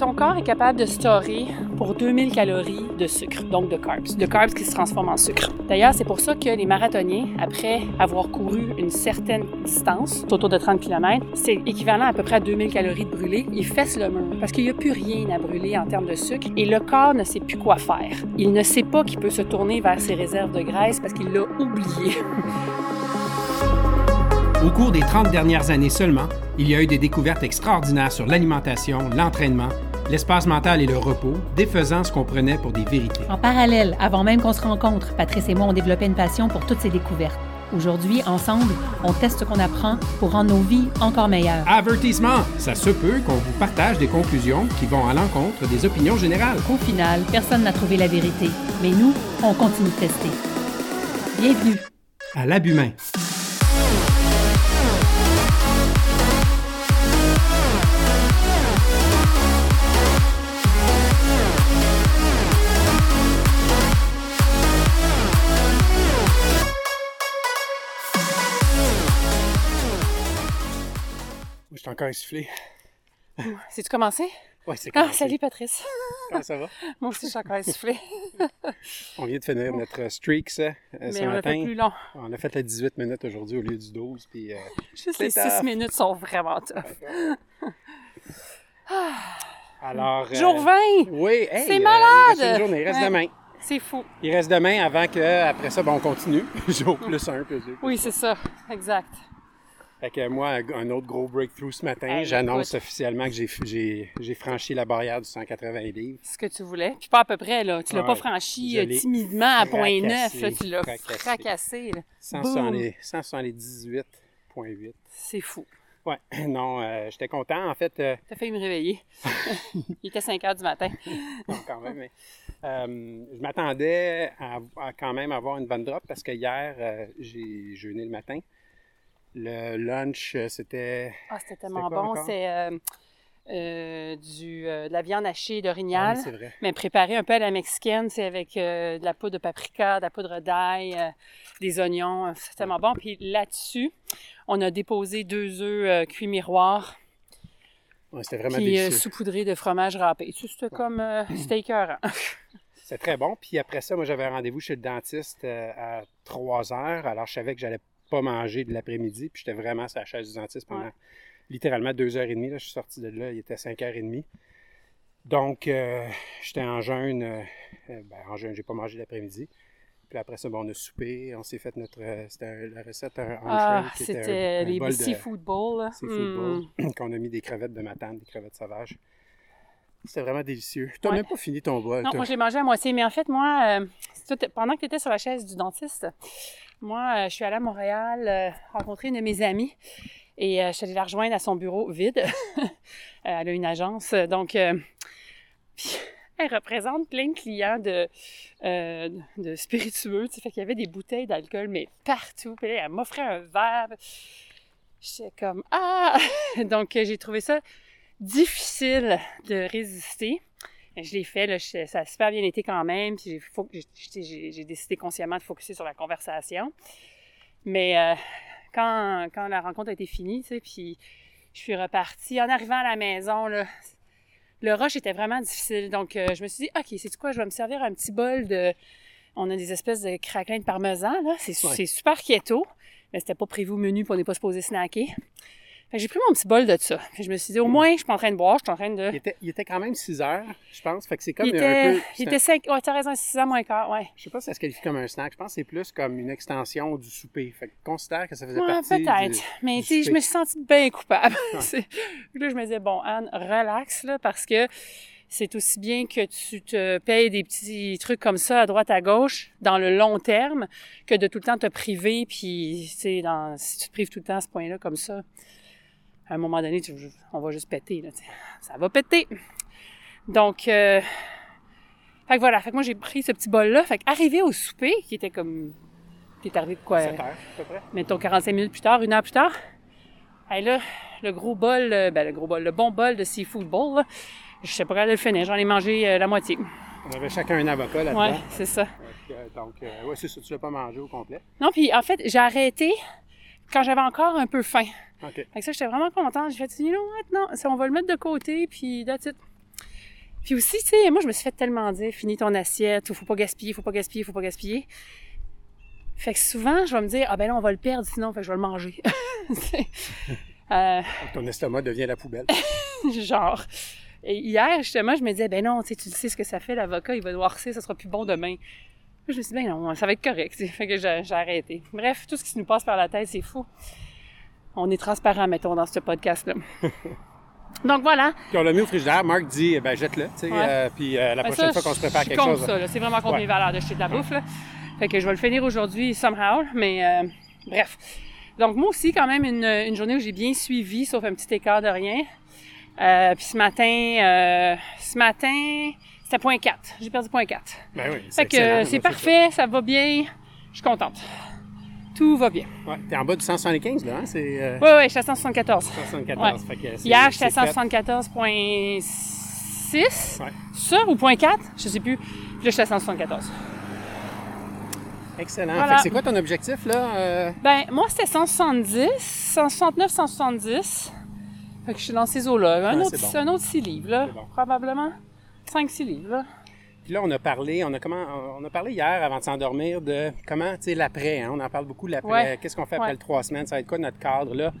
ton corps est capable de stocker pour 2000 calories de sucre, donc de carbs, de carbs qui se transforment en sucre. D'ailleurs, c'est pour ça que les marathoniens, après avoir couru une certaine distance, autour de 30 km, c'est équivalent à peu près à 2000 calories de brûlé, ils fessent le mur parce qu'il n'y a plus rien à brûler en termes de sucre et le corps ne sait plus quoi faire. Il ne sait pas qu'il peut se tourner vers ses réserves de graisse parce qu'il l'a oublié. Au cours des 30 dernières années seulement, il y a eu des découvertes extraordinaires sur l'alimentation, l'entraînement, l'espace mental et le repos, défaisant ce qu'on prenait pour des vérités. En parallèle, avant même qu'on se rencontre, Patrice et moi ont développé une passion pour toutes ces découvertes. Aujourd'hui, ensemble, on teste ce qu'on apprend pour rendre nos vies encore meilleures. Avertissement! Ça se peut qu'on vous partage des conclusions qui vont à l'encontre des opinions générales. Au final, personne n'a trouvé la vérité, mais nous, on continue de tester. Bienvenue À l'abhumain. Encore essoufflé. C'est-tu commencé? Ouais, c'est Ah, commencé. salut Patrice. Comment ça va? Moi aussi, je suis encore essoufflée. On vient de finir notre streak, ça, euh, Mais ce on matin. fait plus long. On a fait les 18 minutes aujourd'hui au lieu du 12. Puis, euh, Juste les tough. six minutes sont vraiment tough. alors. euh, Jour 20! Oui, hey, C'est euh, malade! Il reste une journée, il reste Ouais. demain. C'est fou. Il reste demain avant que, après ça, ben, on continue. Jour plus un, plus deux. Oui, c'est ça. Exact. Fait que moi, un autre gros breakthrough ce matin. Hey, J'annonce officiellement que j'ai, franchi la barrière du 180 livres. Ce que tu voulais. Puis pas à peu près, là. Tu l'as Ouais. pas franchi euh, timidement à point fracassé, 9. Là, tu l'as fracassé. fracassé. là. 178 178,8. C'est fou. Ouais, non, euh, j'étais content. En fait, euh, T'as failli me réveiller. Il était 5 heures du matin. non, quand même, mais euh, je m'attendais à, à quand même avoir une bonne drop parce que hier, j'ai jeûné le matin. Le lunch, euh, c'était. Ah, c'était tellement bon. C'est euh, euh, du, euh, de la viande hachée Ah d'orignal. oui, c'est vrai. mais préparée un peu à la mexicaine, c'est avec euh, de la poudre de paprika, de la poudre d'ail, des oignons. C'est tellement bon. Puis là-dessus, on a déposé deux œufs cuits miroirs, Ouais, c'était vraiment puis délicieux. saupoudrés de fromage râpé. C'était comme euh, c'était écœurant. C'est très bon. Puis après ça, moi, j'avais un rendez-vous chez le dentiste à 3 heures. Alors, je savais que j'allais pas manger de l'après-midi. Puis j'étais vraiment sur la chaise du dentiste pendant Ouais. littéralement 2h30. Là, je suis sorti de là, il était 5h30. Donc, euh, j'étais en jeûne. euh, euh, ben, en jeûne, j'ai pas mangé l'après-midi. Puis après ça, ben, on a soupé. On s'est fait notre. c'était la recette un Ah, c'était les bol seafood bowls. là. seafood Mm. bowl, qu'on a mis des crevettes de matane, des crevettes sauvages. C'était vraiment délicieux. Tu n'as Ouais. même pas fini ton bol. Non, moi, je l'ai mangé à moitié. Mais en fait, moi, euh, pendant que tu étais sur la chaise du dentiste, moi, euh, je suis allée à Montréal euh, rencontrer une de mes amies et euh, je suis allée la rejoindre à son bureau vide. Elle a une agence. Donc, elle représente plein de clients de, de spiritueux. Tu fait qu'il y avait des bouteilles d'alcool, mais partout. Puis elle m'offrait un verre. J'étais comme Ah! Donc, j'ai trouvé ça difficile de résister. Je l'ai fait, là, je- ça a super bien été quand même. Puis j'ai décidé consciemment de focuser sur la conversation. Mais euh, quand, quand la rencontre a été finie, tu sais, puis je suis repartie. En arrivant à la maison, là, le rush était vraiment difficile. Donc, euh, je me suis dit, OK, c'est quoi? Je vais me servir un petit bol de. On a des espèces de craquelins de parmesan, là. C'est Ouais. c'est super keto, mais c'était pas prévu au menu, puis on n'est pas supposé snacker. J'ai pris mon petit bol de ça. Puis je me suis dit, au moins, je suis pas en train de boire, je suis en train de. Il était, il était quand même 6 heures, je pense. Fait que c'est comme Il un était, peu. il un- était 5, ouais, t'as raison, 6 ans moins quart, ouais. Je sais pas si ça se qualifie comme un snack. Je pense que c'est plus comme une extension du souper. Fait que considère que ça faisait Ouais, partie. peut-être. du- Mais tu je me suis sentie bien coupable. Là, je me disais, bon, Anne, relax, là, parce que c'est aussi bien que tu te payes des petits trucs comme ça à droite, à gauche, dans le long terme, que de tout le temps te priver, puis, tu sais, dans, si tu te prives tout le temps à ce point-là, comme ça, à un moment donné, tu- on va juste péter, là. Ça va péter. Donc, euh, fait que voilà, fait que moi, j'ai pris ce petit bol-là. Fait que arrivé au souper, qui était comme... T'es arrivé de quoi? 7 heures, à peu près. mettons 45 minutes plus tard, une heure plus tard. Et là, le gros bol, euh, ben le gros bol, le bon bol de seafood bowl, là, je sais pas quand le finir, j'en ai mangé euh, la moitié. On avait chacun un avocat là-dedans. Ouais, c'est ça. Euh, donc, euh, ouais, c'est ça. Tu l'as pas mangé au complet. Non, puis en fait, j'ai arrêté quand j'avais encore un peu faim. OK. Fait que ça, j'étais vraiment contente. J'ai fait, you know what, non, ça, on va le mettre de côté, puis that's it. Puis aussi, tu sais, moi, je me suis fait tellement dire, finis ton assiette, ou faut pas gaspiller, faut pas gaspiller, faut pas gaspiller. Fait que souvent, je vais me dire, ah ben là, on va le perdre sinon, fait que je vais le manger. euh, Ton estomac devient la poubelle. genre. Et hier, justement, je me disais, ben non, tu sais, tu sais ce que ça fait, l'avocat, il va noircir, ça sera plus bon demain. Je me suis dit, ben non, ça va être correct. Fait que j'ai arrêté. Bref, tout ce qui nous passe par la tête, c'est fou. On est transparent, mettons, dans ce podcast-là. Donc voilà. Puis on l'a mis au frigidaire. Marc dit, ben jette-le. tu sais. Euh, puis euh, la ben prochaine fois qu'on se prépare quelque chose. ça. C'est vraiment contre mes valeurs de jeter de la bouffe. Là. Fait que je vais le finir aujourd'hui somehow. Mais euh, bref. Donc moi aussi, quand même, une, une journée où j'ai bien suivi, sauf un petit écart de rien. Puis ce matin, euh, ce matin, c'était point 4. J'ai perdu point 4. Ben oui, fait que c'est parfait, ça. va bien. Je suis contente. Tout va bien. Ouais, t'es en bas du 175 là, hein? C'est, euh... Oui, oui, je suis à 174. 174. Fait que Hier, j'étais à 174.6. Ouais. Ça ou point 4? Je sais plus. Puis là, je suis à 174. Excellent. Fait que c'est quoi ton objectif là? Euh? Ben, moi, c'était 170, 169, 170. Fait que je suis dans ces eaux-là. Un, autre, un autre 6 livres, là. Probablement 5-6 livres, là. Puis là, on a parlé, on a, comment, on a parlé hier avant de s'endormir de comment, tu sais, l'après. Hein? On en parle beaucoup, l'après. Qu'est-ce qu'on fait après les trois semaines? Ça va être quoi notre cadre, là?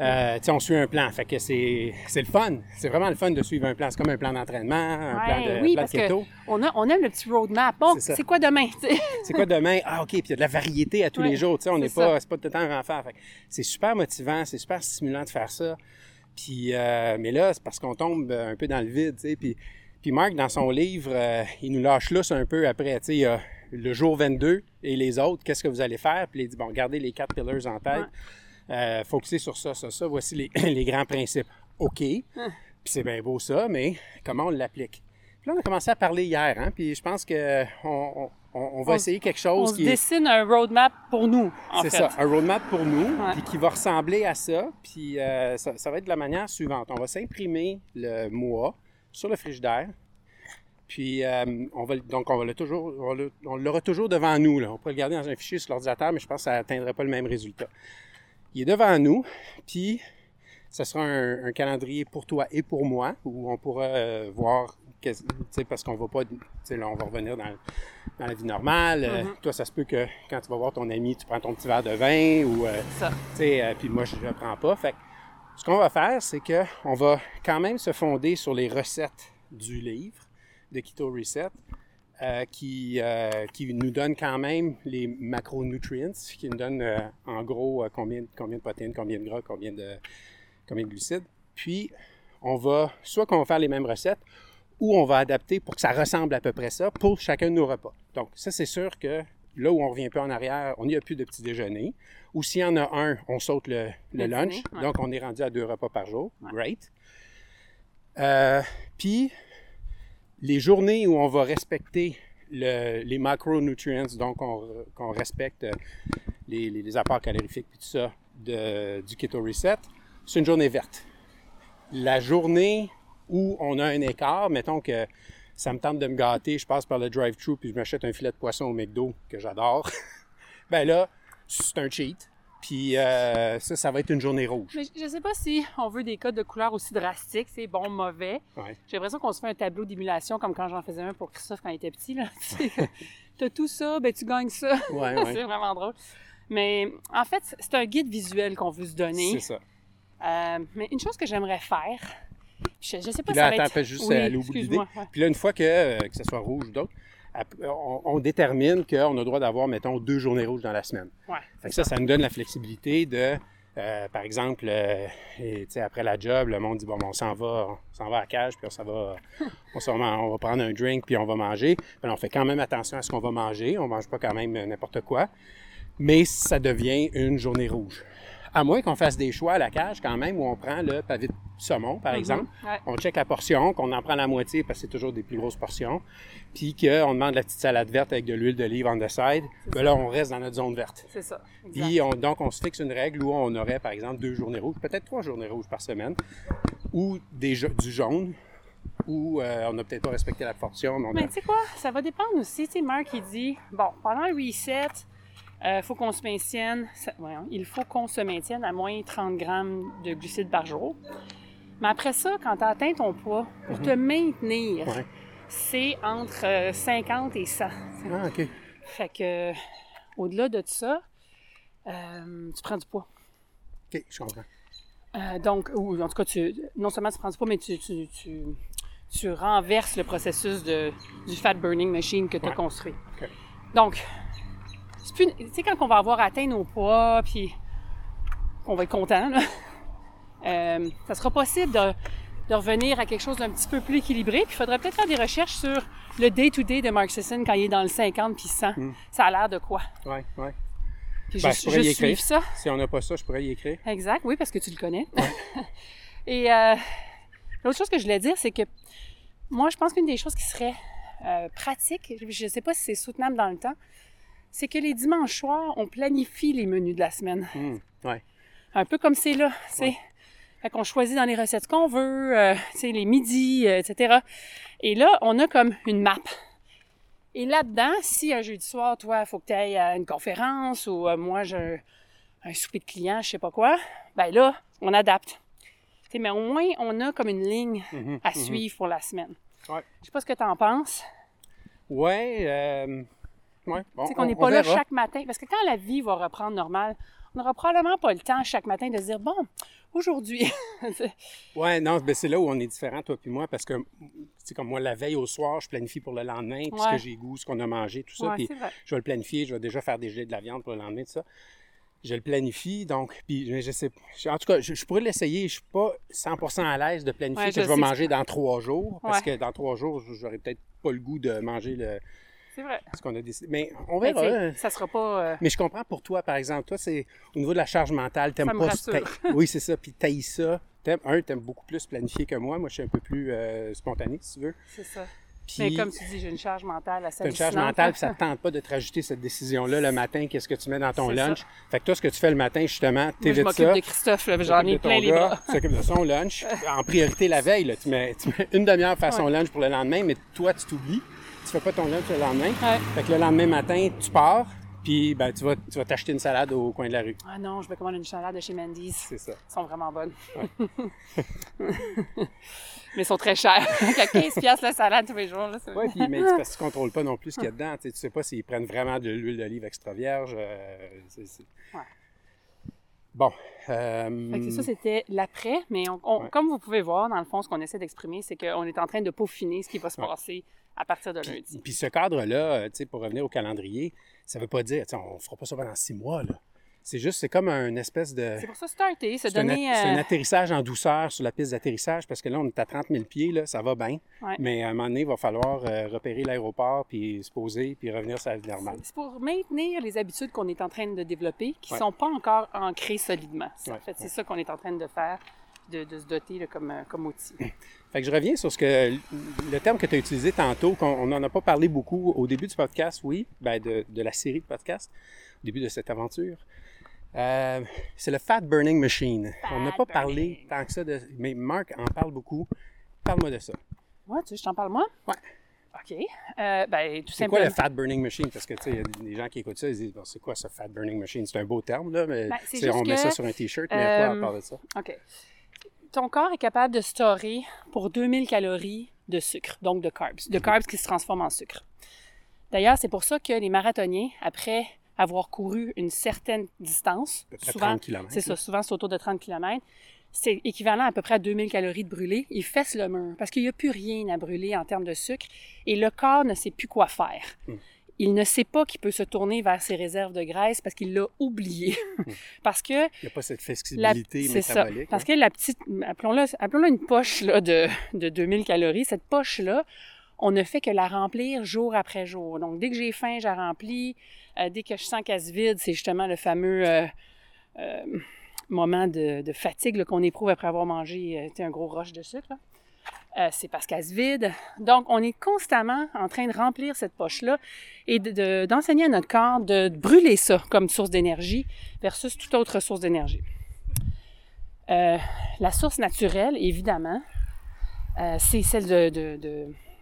Euh, on suit un plan. Fait que c'est, c'est le fun. C'est vraiment le fun de suivre un plan. C'est comme un plan d'entraînement, un plan de, oui, plan parce keto. on, a, on aime le petit roadmap. Bon, c'est, quoi demain? c'est quoi demain? Ah, OK. Puis il y a de la variété à tous les jours. on n'est pas, c'est pas tout le temps faire. c'est super motivant, c'est super stimulant de faire ça. Puis, euh, mais là, c'est parce qu'on tombe un peu dans le vide, tu sais. Puis, puis Marc, dans son livre, euh, il nous lâche là un peu après, tu sais, le jour 22 et les autres, qu'est-ce que vous allez faire? Puis il dit, bon, gardez les quatre pillars en tête, euh, focuser sur ça, ça, ça, voici les, les grands principes. OK, puis c'est bien beau ça, mais comment on l'applique? Puis là, on a commencé à parler hier, hein, puis je pense que on, on, va essayer quelque chose on qui. On dessine un roadmap pour nous. C'est ça, un roadmap pour nous, puis qui va ressembler à ça. Puis euh, ça, va être de la manière suivante. On va s'imprimer le mois sur le frigidaire. Puis euh, on va donc on va le toujours on l'aura toujours devant nous là. On peut le garder dans un fichier sur l'ordinateur, mais je pense que ça n'atteindrait pas le même résultat. Il est devant nous, puis ce sera un, calendrier pour toi et pour moi où on pourra euh, voir parce qu'on va pas, là, on va revenir dans, dans la vie normale. Euh, mm-hmm. toi, ça se peut que quand tu vas voir ton ami, tu prends ton petit verre de vin ou, euh, puis moi, je ne le prends pas. Fait ce qu'on va faire, c'est qu'on va quand même se fonder sur les recettes du livre de Keto Reset. qui, qui nous donne quand même les macronutrients, qui nous donne en gros combien, combien de protéines, combien de gras, combien de, combien de glucides. Puis, on va, soit qu'on va faire les mêmes recettes, ou on va adapter pour que ça ressemble à peu près ça pour chacun de nos repas. Donc, ça, c'est sûr que là où on revient peu en arrière, on n'y a plus de petit déjeuner. Ou s'il y en a un, on saute le, lunch. Donc, on est rendu à deux repas par jour. Great. Euh, puis, les journées où on va respecter les macronutrients, donc on, respecte les, apports calorifiques et tout ça du Keto Reset, c'est une journée verte. La journée où on a un écart, mettons que ça me tente de me gâter, je passe par le drive-thru puis je m'achète un filet de poisson au McDo que j'adore. ben là, c'est un cheat. Puis euh, ça, ça va être une journée rouge. Mais je sais pas si on veut des codes de couleur aussi drastiques, c'est bon, mauvais. J'ai l'impression qu'on se fait un tableau d'émulation comme quand j'en faisais un pour Christophe quand il était petit. Là. T'as tout ça, ben tu gagnes ça. c'est vraiment drôle. Mais en fait, c'est un guide visuel qu'on veut se donner. C'est ça. Euh, mais une chose que j'aimerais faire, je, je sais pas là, ça va attends, être... juste aller au bout de l'idée. Puis là, une fois que, euh, que ce soit rouge ou d'autres, on, on, détermine qu'on a le droit d'avoir, mettons, deux journées rouges dans la semaine. Ouais, fait que ça, ça nous donne la flexibilité de, euh, par exemple, euh, et, après la job, le monde dit bon, on s'en va, on s'en va à la cage, puis on s'en va, on, on, va prendre un drink, puis on va manger. Puis on fait quand même attention à ce qu'on va manger. On mange pas quand même n'importe quoi. Mais ça devient une journée rouge. À moins qu'on fasse des choix à la cage quand même, où on prend le pavé de saumon, par mhm. exemple. On check la portion, qu'on en prend la moitié parce que c'est toujours des plus grosses portions. Puis qu'on demande la petite salade verte avec de l'huile d'olive on the side. Ben là, on reste dans notre zone verte. C'est ça. Puis donc, on se fixe une règle où on aurait, par exemple, deux journées rouges, peut-être trois journées rouges par semaine, ou des, du jaune, ou euh, on n'a peut-être pas respecté la portion. Mais, tu sais quoi, ça va dépendre aussi. Tu sais, Marc, il dit, bon, pendant le reset, euh, faut qu'on se maintienne, il faut qu'on se maintienne à moins 30 grammes de glucides par jour. Mais après ça, quand tu atteint ton poids, pour te maintenir, Ouais. c'est entre euh, 50 et 100. Ah, OK. Fait que, euh, au-delà de ça, euh, tu prends du poids. OK, je comprends. Euh, donc, ou en tout cas, tu, non seulement tu prends du poids, mais tu, tu, tu, tu renverses le processus de, du fat burning machine que tu as Ouais. construit. OK. Donc, c'est plus, tu sais, quand on va avoir atteint nos poids, puis qu'on va être content, là, euh, ça sera possible de, de revenir à quelque chose d'un petit peu plus équilibré. Puis il faudrait peut-être faire des recherches sur le day-to-day de Mark Sisson quand il est dans le 50 puis 100. Ça a l'air de quoi? Ouais, ouais. Puis Ben, juste, je pourrais y écrire. suivre ça. Si on n'a pas ça, je pourrais y écrire. Exact, oui, parce que tu le connais. Et euh, l'autre chose que je voulais dire, c'est que moi, je pense qu'une des choses qui serait euh, pratique, je ne sais pas si c'est soutenable dans le temps, c'est que les dimanches soirs, on planifie les menus de la semaine. Ouais. Un peu comme c'est là, sais. Fait qu'on choisit dans les recettes qu'on veut, euh, les midis, euh, etc. Et là, on a comme une map. Et là-dedans, si un jeudi soir, toi, il faut que tu ailles à une conférence ou euh, moi, j'ai un, souper de clients, je sais pas quoi, ben là, on adapte. Mais au moins, on a comme une ligne Mhm, à mhm. suivre pour la semaine. Ouais. Je sais pas ce que tu en penses. Ouais, euh, ouais. Bon, Tu sais qu'on on- n'est pas là chaque matin. Parce que quand la vie va reprendre normal, on n'aura probablement pas le temps chaque matin de se dire, bon, aujourd'hui. Ouais, non, ben c'est là où on est différent, toi puis moi, parce que, c'est comme moi, la veille au soir, je planifie pour le lendemain, puis ce Ouais. que j'ai goût, ce qu'on a mangé, tout ça, Ouais, puis je vais le planifier, je vais déjà faire des gelées de la viande pour le lendemain, tout ça. Je le planifie, donc, puis je, je sais, en tout cas, je, je pourrais l'essayer, je suis pas 100% à l'aise de planifier Ouais, que je je vais que manger dans trois jours, parce que dans trois jours, j'aurais peut-être pas le goût de manger le, C'est vrai. qu'on a décidé. Mais on Mais verra. hein. ça sera pas. euh, Mais je comprends pour toi, par exemple. Toi, c'est au niveau de la charge mentale, t'aimes Ça me pas rassure. t'as- Oui, c'est ça. Puis t'haïs ça. T'aimes, un, t'aimes beaucoup plus planifier que moi. Moi, je suis un peu plus euh, spontané, si tu veux. c'est ça. Puis Mais comme tu dis, j'ai une charge mentale assez une charge mentale, puis ça te tente pas de te rajouter cette décision-là le matin. Qu'est-ce que tu mets dans ton lunch? ça. Fait que toi, ce que tu fais le matin, justement, Moi, je t'évites m'occupe ça. de Christophe, j'en ai plein les bras. Tu t'occupes de son lunch. En priorité la veille, là, tu, mets, tu mets une demi-heure faire son lunch pour le lendemain, mais toi, tu t'oublies. Tu fais pas ton lunch le lendemain. Ouais. Fait que le lendemain matin, tu pars, puis ben, tu vas, tu vas t'acheter une salade au coin de la rue. Ah non, je me commande une salade de chez Mendy's. C'est ça. Elles sont vraiment bonnes. mais elles sont très chères. à 15 piastres la salade tous les jours. Oui, puis mais parce que tu contrôles pas non plus ce qu'il y a dedans. Tu sais, tu sais pas s'ils prennent vraiment de l'huile d'olive extra vierge. euh, c'est- c'est- Ouais. Bon. euh, Fait que ça, c'était l'après, mais on- on- Ouais. comme vous pouvez voir, dans le fond, ce qu'on essaie d'exprimer, c'est qu'on est en train de peaufiner ce qui va se passer à partir de lundi. Puis ce cadre-là, euh, tu sais, pour revenir au calendrier, ça veut pas dire, tu sais, on fera pas ça pendant six mois, là. C'est juste, c'est comme un espèce de... C'est pour ça, starter, se C'est un, donner... c'est un euh, atterrissage en douceur sur la piste d'atterrissage parce que là, on est à 30 000 pieds, là, ça va bien. Ouais. Mais à un moment donné, il va falloir euh, repérer l'aéroport, puis se poser, puis revenir sur la vie normale. C'est pour maintenir les habitudes qu'on est en train de développer, qui ne Ouais. sont pas encore ancrées solidement. C'est- Ouais, En fait, c'est ça qu'on est en train de faire, de, de se doter là, comme, euh, comme outil. Fait que je reviens sur ce que le terme que tu as utilisé tantôt, qu'on n'en a pas parlé beaucoup au début du podcast, oui, ben de, de la série de podcasts, au début de cette aventure. Euh, c'est le Fat Burning Machine. On n'a pas parlé tant que ça de. Mais Marc en parle beaucoup. Parle-moi de ça. Ouais, tu veux, je t'en parle moi? Ouais. OK. Euh, ben, tout C'est simplement. quoi le Fat Burning Machine? Parce que, tu sais, il y a des gens qui écoutent ça, ils disent, Bon, c'est quoi ce Fat Burning Machine? C'est un beau terme, là, mais Ben, c'est sais, on met ça sur un T-shirt, mais à quoi euh, à part de ça? OK. Ton corps est capable de storer pour 2000 calories de sucre, donc de carbs, Mhm. de carbs qui se transforment en sucre. D'ailleurs, c'est pour ça que les marathoniens, après avoir couru une certaine distance, souvent, 30 kilomètres, c'est ça, souvent c'est autour de 30 km, c'est équivalent à peu près à 2000 calories de brûlé, ils fessent le mur parce qu'il n'y a plus rien à brûler en termes de sucre et le corps ne sait plus quoi faire. Hmm. Il ne sait pas qu'il peut se tourner vers ses réserves de graisse parce qu'il l'a oublié. parce que Il n'y a pas cette la- flexibilité c'est ça. Parce hein? que la petite, appelons-la appelons une poche là, de, de 2000 calories, cette poche-là, on ne fait que la remplir jour après jour. Donc, dès que j'ai faim, je la remplis. Euh, dès que je sens qu'elle se vide, c'est justement le fameux euh, euh, moment de, de fatigue qu'on éprouve après avoir mangé un gros roche de sucre. là. Euh, c'est parce qu'elle se vide. Donc, on est constamment en train de remplir cette poche-là et de- de- d'enseigner à notre corps de brûler ça comme source d'énergie versus toute autre source d'énergie. Euh, la source naturelle, évidemment, euh, c'est celle de,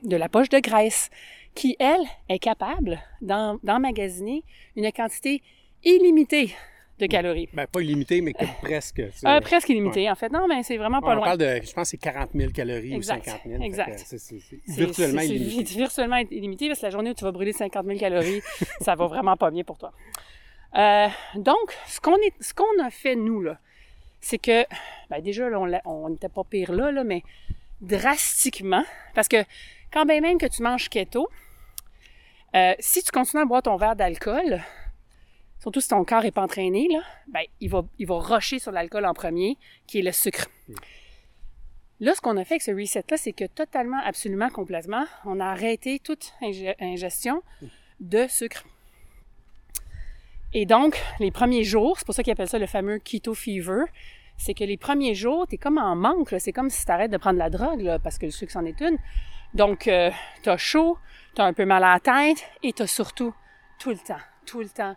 de, la poche de graisse, qui, elle, est capable d'emmagasiner une quantité illimitée de calories. Ben, pas illimité, mais que presque. Euh, presque illimité, en fait. Non, mais c'est vraiment pas on loin. parle de, je pense, c'est 40 000 calories Exact, ou 50 000. Fait exact. c'est- virtuellement c'est- c'est illimité. virtuellement illimité parce que la journée où tu vas brûler 50 000 calories, ça va vraiment pas bien pour toi. Euh, donc, ce qu'on a fait nous là, c'est que, ben déjà là, on on n'était pas pire là, là, mais drastiquement, parce que quand bien même que tu manges keto, euh, si tu continues à boire ton verre d'alcool, surtout si ton corps est pas entraîné là, ben il va, il va rusher sur l'alcool en premier, qui est le sucre. Là, ce qu'on a fait avec ce reset-là, c'est que totalement, absolument, complètement, on a arrêté toute inge- ingestion de sucre. Et donc, les premiers jours, c'est pour ça qu'ils appellent ça le fameux keto fever, c'est que les premiers jours, tu es comme en manque. C'est comme si tu arrêtes de prendre la drogue, là, parce que le sucre, c'en est une. Donc, euh, tu as chaud, tu as un peu mal à la tête et tu as surtout tout le temps, tout le temps,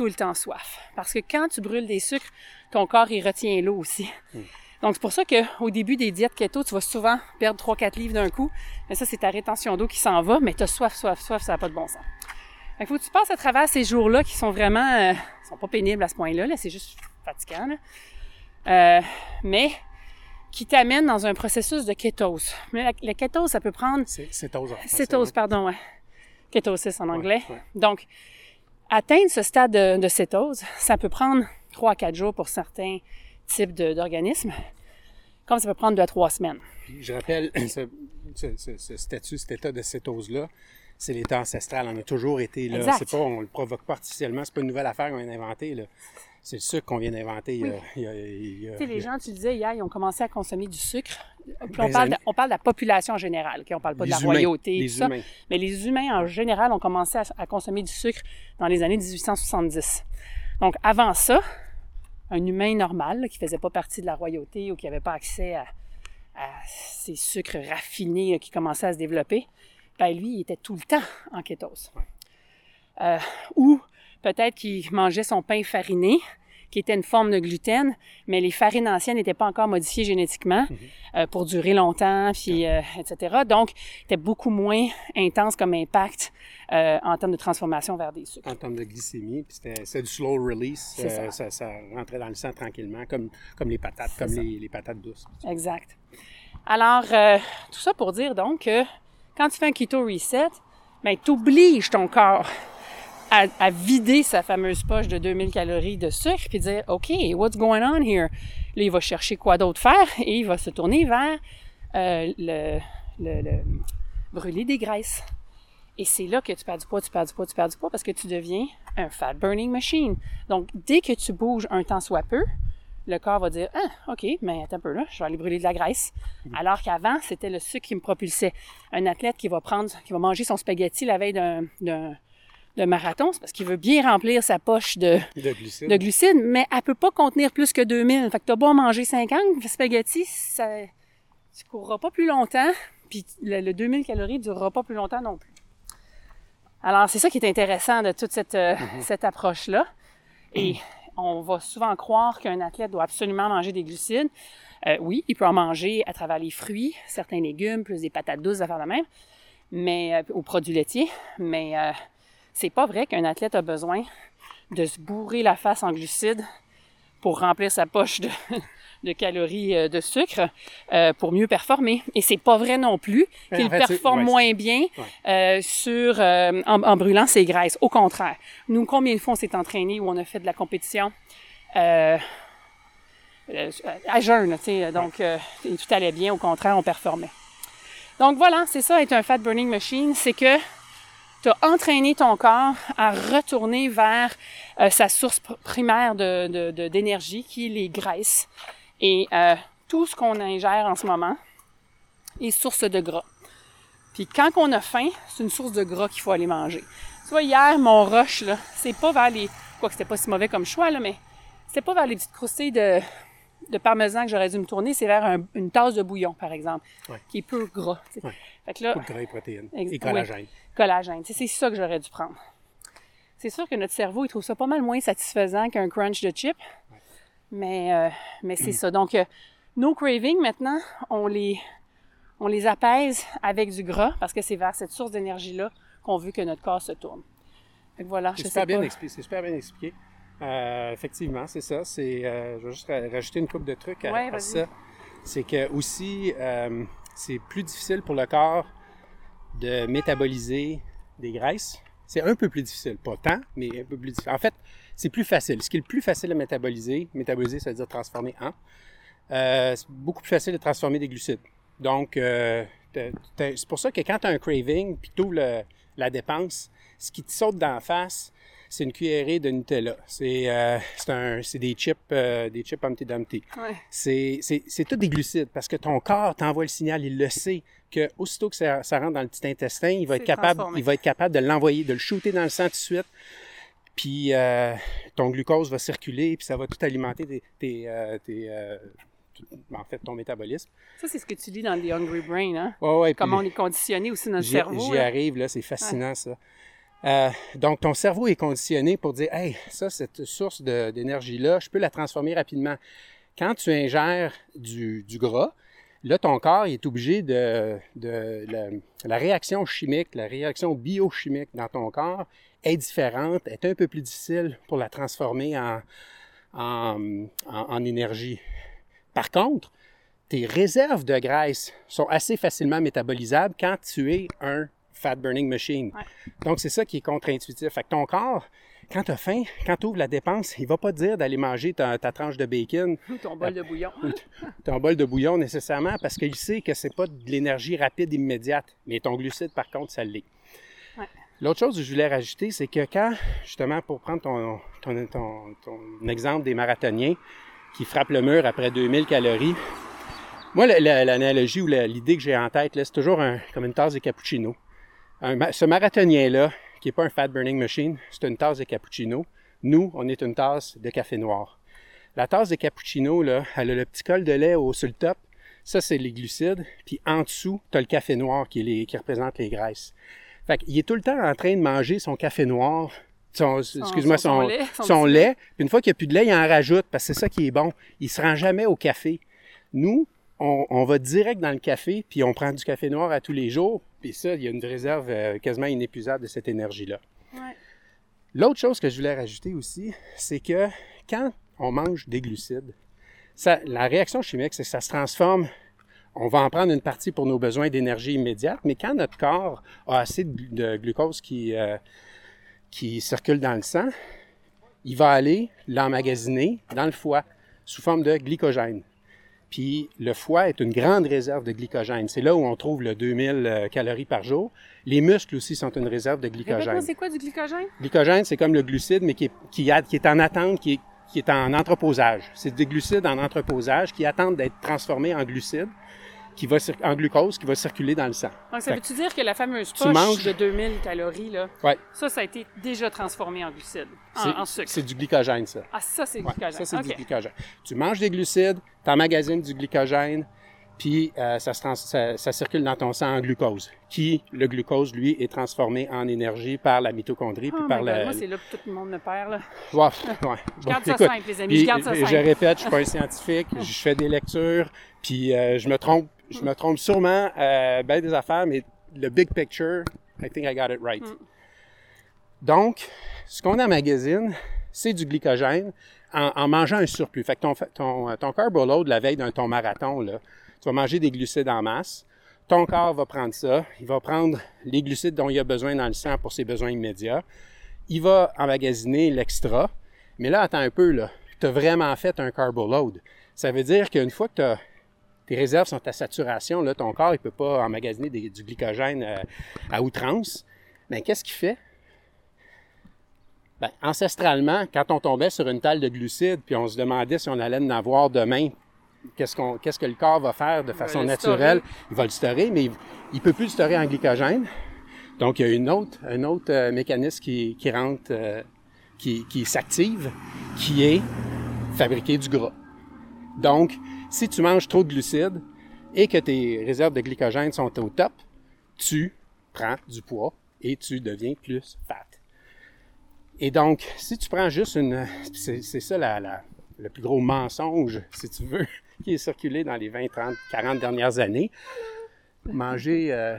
tout le temps soif. Parce que quand tu brûles des sucres, ton corps, il retient l'eau aussi. Donc, c'est pour ça qu'au début des diètes keto, tu vas souvent perdre 3-4 livres d'un coup. Mais ça, c'est ta rétention d'eau qui s'en va, mais tu as soif, soif, soif, ça n'a pas de bon sens. Fait faut que tu passes à travers ces jours-là qui sont vraiment... euh, sont pas pénibles à ce point-là, là, c'est juste fatigant. là. Euh, mais qui t'amènent dans un processus de kétose. Mais la, la kétose, ça peut prendre... C'est cétose Cétose, pardon, ouais. Kétosis en Ouais, anglais. ouais. Donc, atteindre ce stade de, de cétose, ça peut prendre 3 à 4 jours pour certains types d'organismes, comme ça peut prendre 2 à 3 semaines. Puis je rappelle, ce, ce- ce- statut, cet état de cétose-là, c'est l'état ancestral. On a toujours été là. Exact. C'est pas, on le provoque pas artificiellement. C'est pas une nouvelle affaire qu'on vient d'inventer. C'est le sucre qu'on vient d'inventer. a- Tu sais, les gens, tu le disais hier, ils ont commencé à consommer du sucre. Puis Ben, on, parle de, on parle de la population en général, OK? on parle pas de la humains, royauté, tout ça. humains. Mais les humains, en général, ont commencé à, à consommer du sucre dans les années 1870. Donc, avant ça, un humain normal, là, qui faisait pas partie de la royauté ou qui n'avait pas accès à, à ces sucres raffinés là, qui commençaient à se développer, ben lui, il était tout le temps en kétose. Euh, ou peut-être qu'il mangeait son pain fariné, qui était une forme de gluten, mais les farines anciennes n'étaient pas encore modifiées génétiquement euh, pour durer longtemps, puis euh, etc. Donc, c'était beaucoup moins intense comme impact euh, en termes de transformation vers des sucres. en termes de glycémie. Puis c'était du slow release. C'est Euh, ça. Ça, rentrait dans le sang tranquillement, comme, comme les patates, comme ça. les, les patates douces. Exact. Alors, euh, tout ça pour dire donc que quand tu fais un keto reset, ben, tu obliges ton corps à, à vider sa fameuse poche de 2000 calories de sucre puis dire OK, what's going on here? Là, il va chercher quoi d'autre faire et il va se tourner vers euh, le, le- le- brûler des graisses. Et c'est là que tu perds du poids, tu perds du poids, tu perds du poids parce que tu deviens un fat burning machine. Donc, dès que tu bouges un temps soit peu, le corps va dire Ah, OK, mais attends un peu là, je vais aller brûler de la graisse. Alors qu'avant, c'était le sucre qui me propulsait. Un athlète qui va prendre, qui va manger son spaghetti la veille d'un, d'un marathon, c'est parce qu'il veut bien remplir sa poche de, De glucides. de glucides, mais elle peut pas contenir plus que 2000. Fait que t'as beau en manger 50 spaghettis, ça, tu courras pas plus longtemps, puis le, le 2000 calories durera pas plus longtemps non plus. Alors, c'est ça qui est intéressant de toute cette, euh, cette approche-là. Et on va souvent croire qu'un athlète doit absolument manger des glucides. Euh, oui, il peut en manger à travers les fruits, certains légumes, plus des patates douces, à faire la même, mais euh, aux produits laitiers. Mais euh, c'est pas vrai qu'un athlète a besoin de se bourrer la face en glucides pour remplir sa poche de, de calories euh, de sucre euh, pour mieux performer. Et c'est pas vrai non plus qu'il en fait, c'est- performe ouais, moins bien euh, sur euh, en, en brûlant ses graisses. Au contraire, nous combien de fois on s'est entraîné où on a fait de la compétition à jeun, là, tu sais, donc tout allait bien. Au contraire, on performait. Donc voilà, c'est ça être un fat burning machine, c'est que tu as entraîné ton corps à retourner vers euh, sa source pr- primaire de, d'énergie, qui est les graisses. Et euh, tout ce qu'on ingère en ce moment est source de gras. Puis quand on a faim, c'est une source de gras qu'il faut aller manger. Tu vois, hier, mon rush, là, c'est pas vers les... Quoi que c'était pas si mauvais comme choix, là, mais c'est pas vers les petites croustilles de, de parmesan que j'aurais dû me tourner, c'est vers un- une tasse de bouillon, par exemple, Ouais. qui est peu gras. Ouais. Fait que là, gras et protéines. Et collagène. collagène. C'est ça que j'aurais dû prendre. C'est sûr que notre cerveau, il trouve ça pas mal moins satisfaisant qu'un crunch de chips. Mais, euh, mais c'est ça. Donc, euh, nos cravings, maintenant, on les, on les apaise avec du gras parce que c'est vers cette source d'énergie-là qu'on veut que notre corps se tourne. Fait que voilà, C'est super, bien pas. expliqué. C'est super bien expliqué. Euh, effectivement, c'est ça. C'est, euh, je vais juste ra- rajouter une coupe de trucs à, Ouais, ça. C'est que aussi, euh, c'est plus difficile pour le corps de métaboliser des graisses. C'est un peu plus difficile, pas tant, mais un peu plus difficile. En fait, c'est plus facile. Ce qui est le plus facile à métaboliser, métaboliser, ça veut dire transformer en, euh, c'est beaucoup plus facile de transformer des glucides. Donc, euh, c'est pour ça que quand tu as un craving, puis tu la dépense, ce qui te saute d'en face, c'est une cuillerée de Nutella. C'est euh, des chips, euh, des chips Humpty Dumpty. Ouais. C'est tout des glucides parce que ton corps t'envoie le signal, il le sait que aussitôt que ça, ça rentre dans le petit intestin, il va être capable, transformé. il va être capable de l'envoyer, de le shooter dans le sang tout de suite. Puis euh, ton glucose va circuler, puis ça va tout alimenter tes, tes, tes, tout- en fait ton métabolisme. Ça, c'est ce que tu lis dans The Hungry Brain, hein? Ouais, ouais, puis- Comment on est conditionné aussi notre cerveau. j'y arrive, là, c'est fascinant ça. Euh, donc, ton cerveau est conditionné pour dire Hey, ça, cette source d'énergie-là, je peux la transformer rapidement. Quand tu ingères du, gras, là, ton corps est obligé de. la, réaction chimique, la réaction biochimique dans ton corps est différente, est un peu plus difficile pour la transformer en- en énergie. Par contre, tes réserves de graisse sont assez facilement métabolisables quand tu es un fat burning machine. Ouais. Donc, c'est ça qui est contre-intuitif. Fait que ton corps, quand tu as faim, quand tu ouvres la dépense, il va pas te dire d'aller manger ta, ta tranche de bacon, Ou ton bol de bouillon. ton bol de bouillon nécessairement, parce qu'il sait que c'est pas de l'énergie rapide immédiate. Mais ton glucide, par contre, ça l'est. Ouais. L'autre chose que je voulais rajouter, c'est que quand, justement, pour prendre ton, ton, ton- ton exemple des marathoniens qui frappent le mur après 2000 calories, moi, la- la- l'analogie ou l'idée que j'ai en tête, c'est toujours un- comme une tasse de cappuccino. Un ce marathonien-là, qui n'est pas un fat burning machine, c'est une tasse de cappuccino. Nous, on est une tasse de café noir. La tasse de cappuccino, là, elle a le petit col de lait au, sur le top. Ça, c'est les glucides. Puis en dessous, tu as le café noir qui, est les- qui représente les graisses. Fait qu'il est tout le temps en train de manger son café noir, son, excuse-moi, son- son lait. Puis une fois qu'il n'y a plus de lait, il en rajoute parce que c'est ça qui est bon. Il se rend jamais au café. Nous, on, on va direct dans le café, puis on prend du café noir à tous les jours. Puis ça, il y a une réserve euh, quasiment inépuisable de cette énergie-là. Ouais. L'autre chose que je voulais rajouter aussi, c'est que quand on mange des glucides, ça- la réaction chimique, c'est que ça se transforme. On va en prendre une partie pour nos besoins d'énergie immédiate, mais quand notre corps a assez de, glu- de glucose qui, euh, qui circule dans le sang, il va aller l'emmagasiner dans le foie sous forme de glycogène. Puis le foie est une grande réserve de glycogène. C'est là où on trouve le 2000 euh, calories par jour. Les muscles aussi sont une réserve de glycogène. C'est quoi du glycogène? Glycogène, c'est comme le glucide, mais qui est, qui a- qui est en attente, qui est, qui est en entreposage. C'est des glucides en entreposage qui attendent d'être transformés en glucides, qui va en glucose, qui va circuler dans le sang. Donc, ça veut-tu dire que la fameuse tu poche manges- de 2000 calories, là, Ouais, ça, ça a été déjà transformé en glucides, en, sucre? c'est du glycogène, ça. Ah, ça, c'est Ouais, glycogène. ça, c'est du glycogène. Tu manges des glucides, tu emmagasines du glycogène, puis euh, ça, se trans- ça, ça circule dans ton sang en glucose, qui, le glucose, lui, est transformé en énergie par la mitochondrie, puis Oh par God, le... Moi, c'est là que tout le monde me perd, là. Ouais, ouais. Je Bon, garde ça écoute, simple, les amis, puis, je garde ça je simple. répète, je suis pas un scientifique, je fais des lectures, puis euh, je me trompe, je me trompe sûrement euh, ben des affaires, mais le big picture, I think I got it right. Mm. Donc, ce qu'on emmagasine, c'est du glycogène en, en mangeant un surplus. Fait que ton, ton, ton carbo load la veille d'un ton marathon, là, tu vas manger des glucides en masse. Ton corps va prendre ça, il va prendre les glucides dont il a besoin dans le sang pour ses besoins immédiats. Il va emmagasiner l'extra. Mais là, attends un peu, là. Tu as vraiment fait un carbo load. Ça veut dire qu'une fois que t'as- tes réserves sont à saturation, là, ton corps ne peut pas emmagasiner des- du glycogène euh, à outrance. Mais qu'est-ce qu'il fait? Ben, ancestralement, quand on tombait sur une table de glucides, puis on se demandait si on allait en avoir demain, qu'est-ce, qu'on, qu'est-ce que le corps va faire de façon le naturelle? Il va le storer, mais il ne peut plus le storer en glycogène. Donc, il y a une autre, un autre euh, mécanisme qui, qui rentre, euh, qui, qui s'active, qui est fabriquer du gras. Donc, si tu manges trop de glucides et que tes réserves de glycogène sont au top, tu prends du poids et tu deviens plus fat. Et donc, si tu prends juste une... C'est c'est ça la, la- le plus gros mensonge, si tu veux, qui est circulé dans les 20, 30, 40 dernières années. Manger... euh,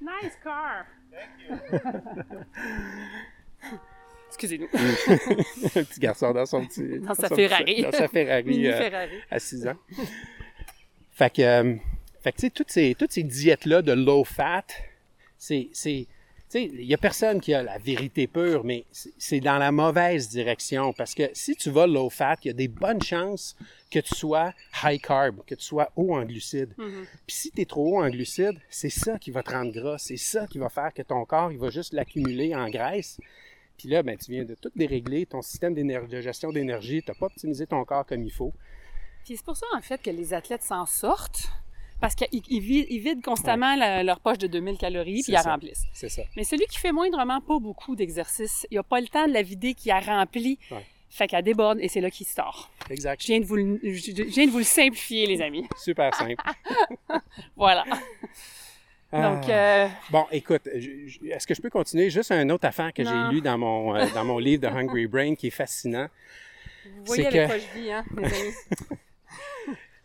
Nice car! Excusez-nous. un petit garçon dans son petit... Dans sa Ferrari. Dans sa Ferrari euh, à 6 ans. fait que, euh, fait que tu sais, toutes ces, toutes ces diètes-là de low fat, c'est, tu sais, il y a personne qui a la vérité pure, mais c'est- c'est dans la mauvaise direction. Parce que si tu vas low fat, il y a des bonnes chances que tu sois high carb, que tu sois haut en glucides. Mhm. Puis si tu es trop haut en glucides, c'est ça qui va te rendre gras. C'est ça qui va faire que ton corps, il va juste l'accumuler en graisse. Puis là, ben, tu viens de tout dérégler, ton système de gestion d'énergie, tu n'as pas optimisé ton corps comme il faut. Puis c'est pour ça, en fait, que les athlètes s'en sortent. Parce qu'ils ils vident, ils vident constamment la- leur poche de 2000 calories, puis ils la remplissent. C'est ça. Mais celui qui fait moindrement pas beaucoup d'exercice, il n'a pas le temps de la vider qui a rempli. Ouais. Fait qu'elle déborde et c'est là qu'il sort. Exact. Je viens, de vous le, je je viens de vous le simplifier, les amis. Super simple. Voilà. Donc, Ah. euh, Bon, écoute, est-ce que je peux continuer? Juste un autre affaire que j'ai lu dans mon, euh, dans mon livre de Hungry Brain qui est fascinant. vous voyez avec quoi je vis, hein, les amis.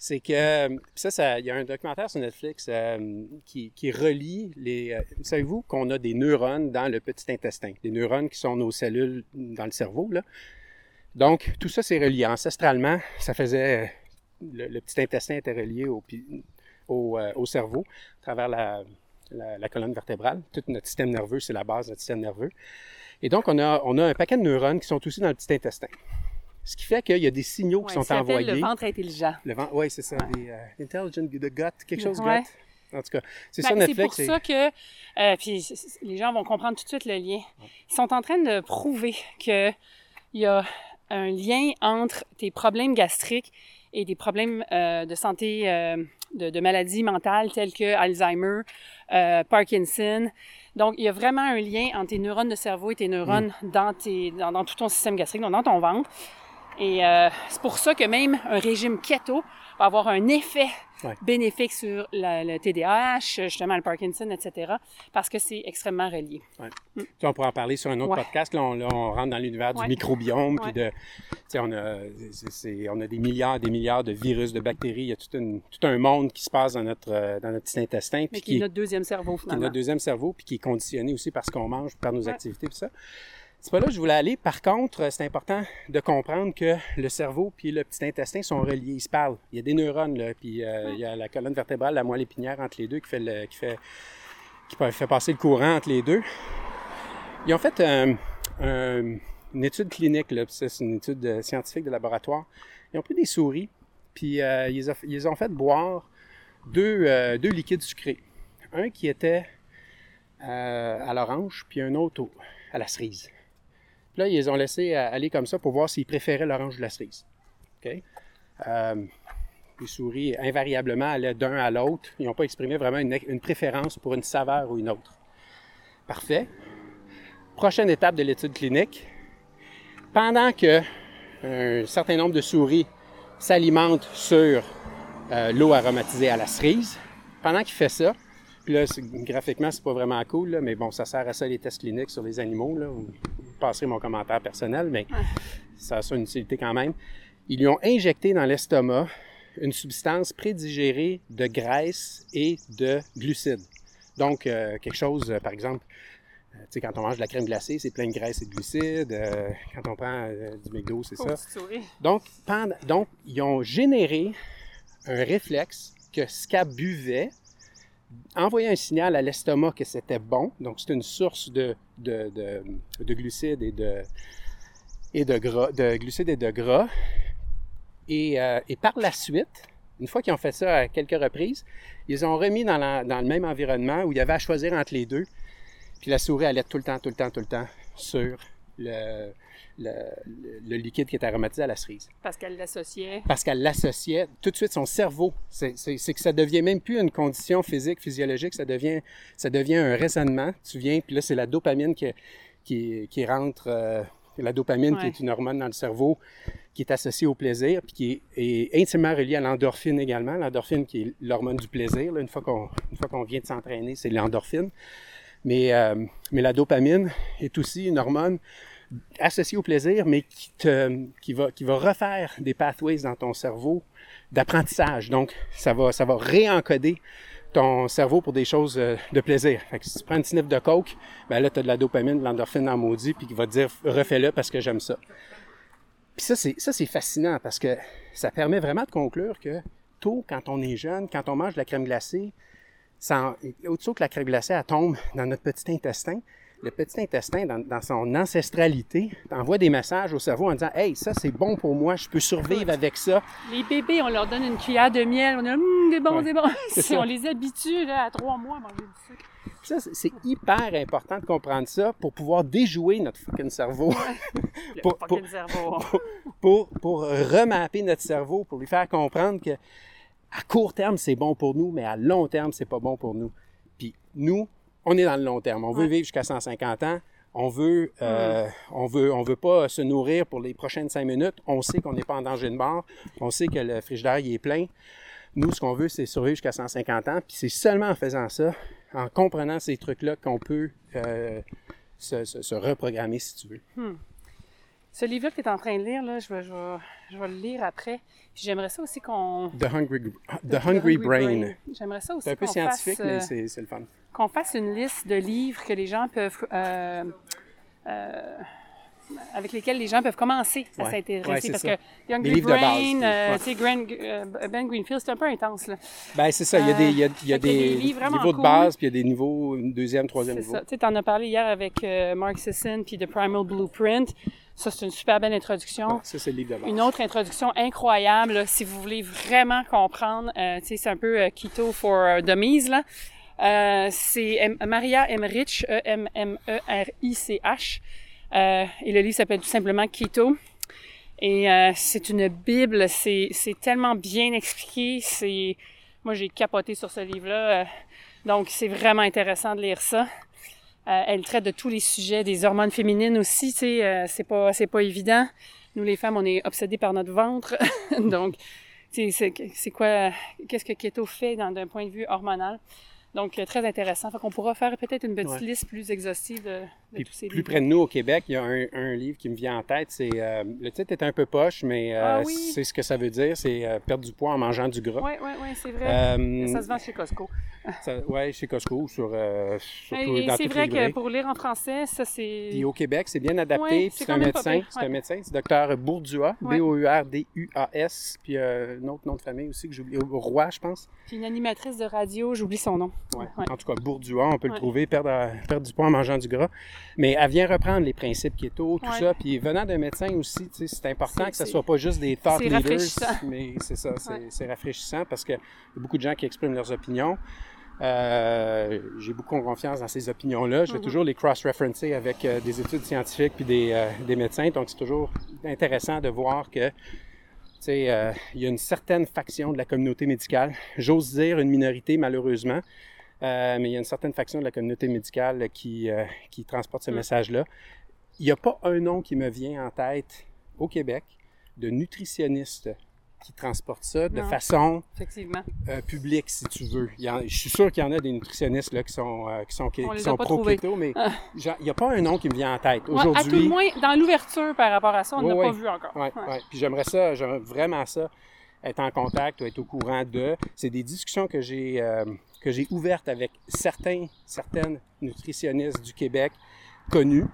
C'est que euh, ça, ça, il y a un documentaire sur Netflix euh, qui, qui relie les. euh, Savez-vous qu'on a des neurones dans le petit intestin, des neurones qui sont nos cellules dans le cerveau là. Donc tout ça c'est relié ancestralement. Ça faisait le, le petit intestin était relié au, au, euh, au cerveau à travers la, la, la colonne vertébrale. Tout notre système nerveux c'est la base de notre système nerveux. Et donc on a on a un paquet de neurones qui sont aussi dans le petit intestin. Ce qui fait qu'il y a des signaux qui Ouais, sont envoyés. le ventre intelligent. Le vent, oui, c'est ça. des, euh, intelligent, the gut, quelque chose Ouais. gut. En tout cas, c'est Ben, ça c'est Netflix. pour ça que, euh, puis les gens vont comprendre tout de suite le lien. Ils sont en train de prouver qu'il y a un lien entre tes problèmes gastriques et des problèmes euh, de santé, de, de maladies mentales telles que Alzheimer, euh, Parkinson. Donc, il y a vraiment un lien entre tes neurones de cerveau et tes neurones Mm. dans, tes, dans, dans tout ton système gastrique, donc dans ton ventre. Et euh, c'est pour ça que même un régime keto va avoir un effet Ouais. bénéfique sur la- le TDAH, justement le Parkinson, etc., parce que c'est extrêmement relié. Sais, on pourra en parler sur un autre Ouais. podcast. Là, on, là, on rentre dans l'univers du microbiome. Puis de, on, a, c'est- c'est- on a des milliards des milliards de virus, de bactéries. Il y a tout, une- tout un monde qui se passe dans notre, euh, dans notre petit intestin. Mais qui est notre deuxième cerveau, qui est finalement. notre deuxième cerveau, puis qui est conditionné aussi par ce qu'on mange, par nos activités, puis ça. C'est pas là que je voulais aller. Par contre, euh, c'est important de comprendre que le cerveau puis le petit intestin sont reliés, ils se parlent. Il y a des neurones, là, puis euh, il y a la colonne vertébrale, la moelle épinière entre les deux qui fait, le- qui fait, qui fait passer le courant entre les deux. Ils ont fait euh, un- une étude clinique, là, puis ça, c'est une étude euh, scientifique de laboratoire. Ils ont pris des souris, puis euh, ils, les ont- fait boire deux, euh, deux liquides sucrés. Un qui était euh, à l'orange, puis un autre au- à la cerise. Puis là, ils les ont laissés euh, aller comme ça pour voir s'ils préféraient l'orange ou la cerise. Euh, les souris, invariablement, allaient d'un à l'autre. Ils n'ont pas exprimé vraiment une, une préférence pour une saveur ou une autre. Parfait. Prochaine étape de l'étude clinique. Pendant que un certain nombre de souris s'alimentent sur euh, l'eau aromatisée à la cerise, pendant qu'il fait ça, puis là, graphiquement, c'est pas vraiment cool, là, mais bon, ça sert à ça les tests cliniques sur les animaux. Là. Vous passerez mon commentaire personnel, mais ça a une utilité quand même. Ils lui ont injecté dans l'estomac une substance prédigérée de graisse et de glucides. Donc, euh, quelque chose, euh, par exemple, euh, tu sais, quand on mange de la crème glacée, c'est plein de graisse et de glucides. Quand on prend du McDo, c'est ça. Donc, pendant- donc, ils ont généré un réflexe que ce buvait envoyait un signal à l'estomac que c'était bon. Donc, c'est une source de, de, de, de glucides et de, et de gras, de glucides et de gras. Et, euh, et par la suite, une fois qu'ils ont fait ça à quelques reprises, ils ont remis dans, dans le même environnement où il y avait à choisir entre les deux. Puis la souris allait tout le temps, tout le temps, tout le temps sur le, le, le- le liquide qui est aromatisé à la cerise. Parce qu'elle l'associait. Parce qu'elle l'associait tout de suite son cerveau. C'est que ça devient même plus une condition physique, physiologique, ça devient, ça devient un raisonnement. Tu viens, puis là, c'est la dopamine qui, qui, qui rentre. euh, la dopamine, qui est une hormone dans le cerveau, qui est associée au plaisir, puis qui est, est intimement reliée à l'endorphine également. L'endorphine, qui est l'hormone du plaisir. là. une fois qu'on une fois qu'on vient de s'entraîner, c'est l'endorphine. Mais, euh, mais la dopamine est aussi une hormone associée au plaisir, mais qui, te, va refaire des pathways dans ton cerveau d'apprentissage. Donc, ça va, ça va réencoder ton cerveau pour des choses euh, de plaisir. Fait que si tu prends une sniff de coke, ben là, tu as de la dopamine, de l'endorphine en maudit, puis qui va te dire refais-le parce que j'aime ça. Puis ça, c'est, ça, c'est fascinant parce que ça permet vraiment de conclure que tôt, quand on est jeune, quand on mange de la crème glacée, ça, au-dessous que la crème glacée elle tombe dans notre petit intestin, le petit intestin, dans, son ancestralité, envoie des messages au cerveau en disant Hey, ça c'est bon pour moi, je peux survivre avec ça. Les bébés, on leur donne une cuillère de miel, on dit hum, c'est bon, c'est bon. si on les habitue là, à trois mois à manger du sucre. Ça, c'est hyper important de comprendre ça pour pouvoir déjouer notre fucking cerveau. pour, fucking cerveau. pour, pour, remapper notre cerveau, pour lui faire comprendre que à court terme, c'est bon pour nous, mais à long terme, c'est pas bon pour nous. Puis nous, on est dans le long terme. On veut vivre jusqu'à 150 ans. On veut, euh, on veut, on veut pas se nourrir pour les prochaines cinq minutes. On sait qu'on n'est pas en danger de mort. On sait que le frigidaire il est plein. Nous, ce qu'on veut, c'est survivre jusqu'à 150 ans. Puis c'est seulement en faisant ça, en comprenant ces trucs-là, qu'on peut euh, se, reprogrammer, si tu veux. Hmm. Ce livre-là que tu es en train de lire, là, je, vais, je, vais, je vais le lire après. J'aimerais ça aussi qu'on. The Hungry, The, Hungry, Brain. J'aimerais ça aussi. C'est un peu scientifique, mais euh, c'est le fun. Qu'on fasse une liste de livres que les gens peuvent. Euh, euh, avec lesquels les gens peuvent commencer à s'intéresser. parce que Young Brain, euh, Ben Greenfield, c'est un peu intense. Là. Ben, c'est ça. Il y a des, il y a, il y a des, niveaux de base, puis il y a des niveaux, deuxième, troisième niveau. Tu en as parlé hier avec Mark Sisson, puis The Primal Blueprint. Ça, c'est une super belle introduction. ça, c'est le livre de base. Une autre introduction incroyable, si vous voulez vraiment comprendre. Euh, c'est un peu euh, Keto for euh, Dummies, là. Euh, c'est Maria Emmerich, E-M-M-E-R-I-C-H. et le livre s'appelle tout simplement Keto. Et c'est une bible, c'est tellement bien expliqué. C'est Moi, j'ai capoté sur ce livre-là. donc, c'est vraiment intéressant de lire ça. Euh, elle traite de tous les sujets, des hormones féminines aussi, tu sais, euh, c'est pas, c'est pas évident. Nous, les femmes, on est obsédées par notre ventre. Donc, c'est, c'est quoi, qu'est-ce que keto fait d'un point de vue hormonal? Donc, euh, très intéressant. Fait qu'on pourra faire peut-être une petite liste plus exhaustive de, de tous ces livres. Plus près de nous, au Québec, il y a un, livre qui me vient en tête. C'est euh, Le titre est un peu poche, mais euh, ah c'est ce que ça veut dire. C'est perdre du poids en mangeant du gras. Oui, oui, oui, c'est vrai. ça se vend chez Costco. Oui, chez Costco, sur, surtout et, C'est vrai que pour lire en français, ça, c'est... Puis au Québec, c'est bien adapté. c'est un médecin. C'est un médecin. C'est docteur Bourdua, B-O-U-R-D-U-A-S. Puis un autre nom de famille aussi que j'ai oublié. Roi, je pense. Puis une animatrice de radio, j'oublie son nom. Ouais. En tout cas, Bourdua, on peut le trouver, perdre, perdre, du poids en mangeant du gras. Mais elle vient reprendre les principes keto, tout ça. Puis venant d'un médecin aussi, c'est important que ce soit pas juste des thought leaders. Mais c'est ça, c'est rafraîchissant parce qu'il y a beaucoup de gens qui expriment leurs opinions. Euh, j'ai beaucoup confiance dans ces opinions-là. Je vais mm-hmm. toujours les cross-referencer avec euh, des études scientifiques puis des, euh, des médecins. Donc, c'est toujours intéressant de voir que euh, il y a une certaine faction de la communauté médicale, j'ose dire une minorité malheureusement, euh, mais il y a une certaine faction de la communauté médicale qui, euh, qui transporte ce mm. message-là. Il n'y a pas un nom qui me vient en tête au Québec de nutritionniste qui transporte ça de façon euh, publique, si tu veux. je suis sûr qu'il y en a des nutritionnistes là, qui sont, qui sont, qui, sont pro-keto, mais ah. il n'y a pas un nom qui me vient en tête. Aujourd'hui, à tout le moins, dans l'ouverture par rapport à ça, on n'a pas vu encore. Ouais, Puis j'aimerais ça, j'aimerais vraiment ça, être en contact ou être au courant de. C'est des discussions que j'ai que j'ai ouverte avec certains, certaines nutritionnistes du Québec connus,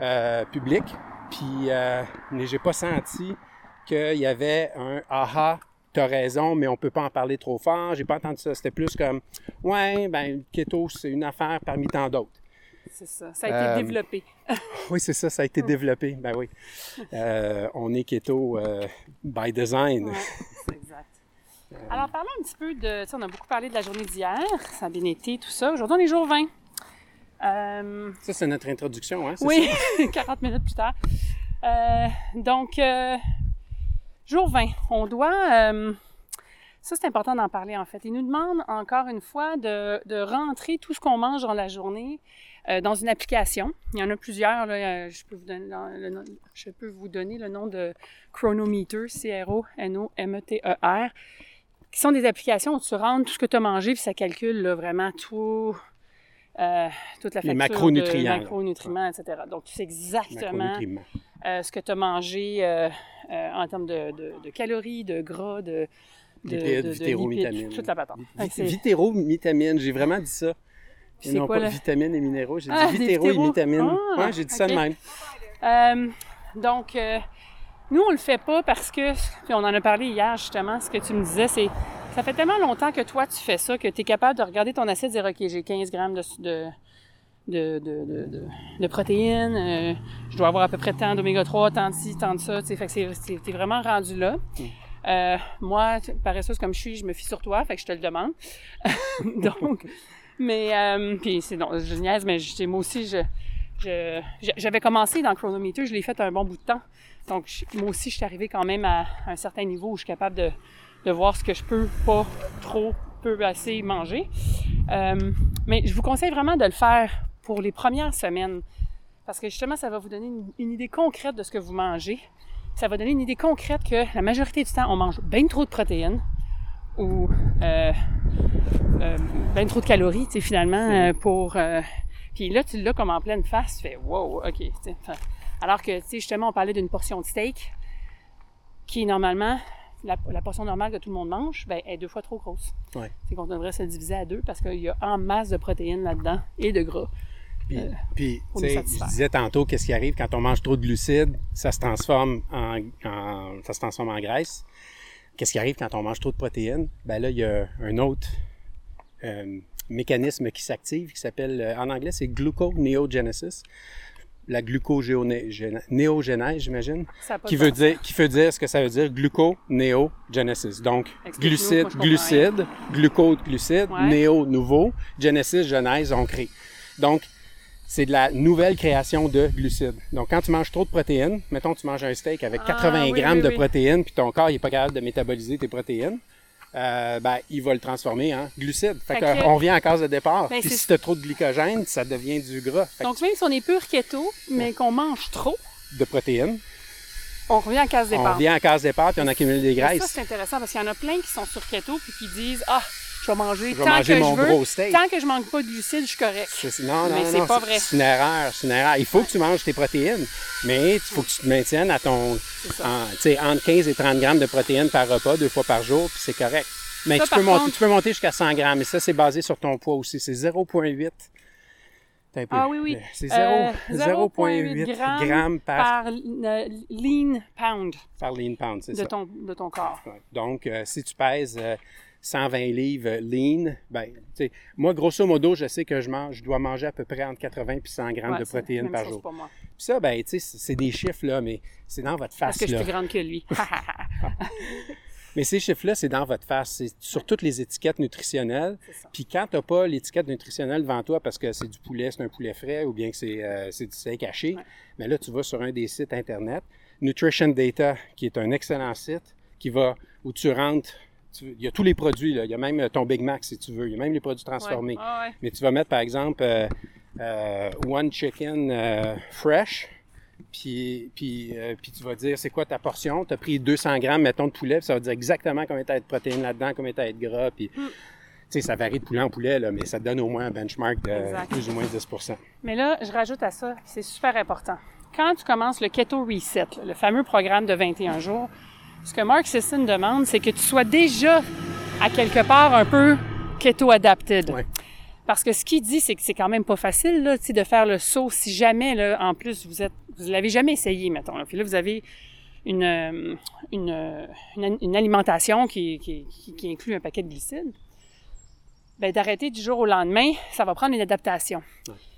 euh, publics, puis euh, mais j'ai pas senti qu'il y avait un aha, t'as raison, mais on peut pas en parler trop fort. J'ai pas entendu ça. C'était plus comme, ouais, ben, keto, c'est une affaire parmi tant d'autres. C'est ça. Ça a été euh, développé. oui, c'est ça. Ça a été développé. Ben oui. Euh, on est keto by design. c'est exact. Euh, Alors, parlons un petit peu de. On a beaucoup parlé de la journée d'hier, ça a bien été, tout ça. Aujourd'hui, on est jour 20. Euh, ça, c'est notre introduction, hein? Oui, 40 minutes plus tard. Euh, donc, jour 20, on doit. ça, c'est important d'en parler, en fait. Il nous demande encore une fois de, de rentrer tout ce qu'on mange dans la journée dans une application. Il y en a plusieurs. Là, je, peux vous donner le, je peux vous donner le nom de Chronometer, C-R-O-N-O-M-E-T-E-R qui sont des applications où tu rentres tout ce que tu as mangé, puis ça calcule là, vraiment tout, euh, toute la facture Les macronutriments, de macronutriments, etc. Donc, tu sais exactement euh, ce que tu as mangé euh, en termes de, de, calories, de gras, de de, Lipides, toute la patente. J'ai vraiment dit ça. Puis Et non quoi, pas là? vitamines et minéraux, j'ai Ah, dit des vitéro et vitamines. Ah, ouais, j'ai dit ça de ok. même. Euh, donc, euh, nous, on le fait pas parce que, puis on en a parlé hier justement, ce que tu me disais, c'est ça fait tellement longtemps que toi, tu fais ça, que tu es capable de regarder ton assiette et dire, OK, j'ai 15 grammes de, de, de, de, de, protéines, euh, je dois avoir à peu près tant d'oméga 3, tant de ci, tant de ça, tu sais, fait que c'est, vraiment rendu là. Euh, moi, paresseuse comme je suis, je me fie sur toi, fait que je te le demande. Donc, mais, euh, puis c'est, non, je niaise, mais je- moi aussi, je, j'avais commencé dans le chronometer, je l'ai fait un bon bout de temps. Donc, moi aussi, je suis arrivée quand même à un certain niveau où je suis capable de, voir ce que je peux pas trop, peu assez manger. Euh, mais je vous conseille vraiment de le faire pour les premières semaines. Parce que justement, ça va vous donner une, idée concrète de ce que vous mangez. Ça va donner une idée concrète que la majorité du temps, on mange bien trop de protéines ou euh, euh, bien trop de calories, tu sais, finalement, pour... puis là, tu l'as comme en pleine face, tu fais « wow, OK ». Alors que, tu sais, justement, on parlait d'une portion de steak qui normalement, la, la portion normale que tout le monde mange, ben, est deux fois trop grosse. Ouais. C'est qu'on devrait se diviser à deux parce qu'il y a en masse de protéines là-dedans et de gras. Puis, Euh, puis, je disais tantôt, qu'est-ce qui arrive quand on mange trop de glucides, ça se transforme en, en- ça se transforme en graisse. Qu'est-ce qui arrive quand on mange trop de protéines? Ben là, il y a un autre euh, mécanisme qui s'active qui s'appelle, euh, en anglais, c'est gluconeogenesis. La gluconéogenèse, j'imagine, qui veut sens. dire, qui veut dire ce que ça veut dire, gluconeogenesis. Donc, je comprends glucides, glucose, glucides, Ouais. néo, nouveau, genesis, genèse, on crée. Donc, c'est de la nouvelle création de glucides. Donc, quand tu manges trop de protéines, mettons tu manges un steak avec Ah, 80 oui, grammes oui, de protéines, puis ton corps n'est pas capable de métaboliser tes protéines, euh, ben, il va le transformer en glucides. Fait, Fait que, que- on revient en case de départ. Ben, puis si tu as trop de glycogène, ça devient du gras. Fait que Donc, même si on est pur keto, mais qu'on mange trop, de protéines, on revient à case on départ. revient en case départ, puis on accumule des Mais Ça, graisses. c'est intéressant parce qu'il y en a plein qui sont sur keto puis qui disent Ah, je vais manger Je vais tant manger que mon je veux. gros steak. Tant que je manque pas de glucides, je suis correct. Non, non, Mais non, c'est pas vrai. C'est une erreur, c'est une erreur. Il faut que tu manges tes protéines, mais il faut que tu te maintiennes à ton, en- tu sais, entre 15 et 30 grammes de protéines par repas, deux fois par jour, puis c'est correct. Mais Ça, tu, peux monter, contre- tu peux monter jusqu'à 100 grammes, et ça, c'est basé sur ton poids aussi. C'est 0,8. T'as un peu. Ah oui, oui. C'est Euh, 0,8 0,8 grammes, grammes par, Par euh, lean pound par lean pound, c'est de ça. ton, de ton corps. Ouais. Donc, euh, si tu pèses euh, 120 livres euh, lean, ben, tu moi, grosso modo, je sais que je mange, je dois manger à peu près entre 80 et 100 grammes Ouais, de protéines par jour. pour moi. Puis ça, ben, tu c'est des chiffres, là, mais c'est dans votre Parce face, que je suis là. plus grande que lui. Mais ces chiffres-là, c'est dans votre face. C'est sur toutes les étiquettes nutritionnelles. Puis quand t'as pas l'étiquette nutritionnelle devant toi parce que c'est du poulet, c'est un poulet frais ou bien que c'est euh, c'est du steak haché, Ouais. mais là, tu vas sur un des sites Internet, Nutrition Data, qui est un excellent site, qui va, où tu rentres, tu- il y a tous les produits, là. il y a même ton Big Mac si tu veux, il y a même les produits transformés. Ouais. Ah ouais. Mais tu vas mettre, par exemple, euh, euh, One Chicken euh, Fresh, puis, puis, euh, puis tu vas dire c'est quoi ta portion? Tu as pris 200 grammes, mettons, de poulet, puis ça va dire exactement combien tu as de protéines là-dedans, combien tu as de gras. Puis, Mm. tu sais, ça varie de poulet en poulet, là, mais ça te donne au moins un benchmark de Exact. plus ou moins 10% Mais là, je rajoute à ça, c'est super important. Quand tu commences le Keto Reset, là, le fameux programme de 21 jours, ce que Mark Sisson demande, c'est que tu sois déjà à quelque part un peu keto adapted. Ouais. Parce que ce qu'il dit, c'est que c'est quand même pas facile là, de faire le saut si jamais, là, en plus, vous êtes, vous l'avez jamais essayé, mettons. Là. Puis là, vous avez une, euh, une, euh, une, une alimentation qui, qui, qui, qui inclut un paquet de glucides. Ben, d'arrêter du jour au lendemain, ça va prendre une adaptation.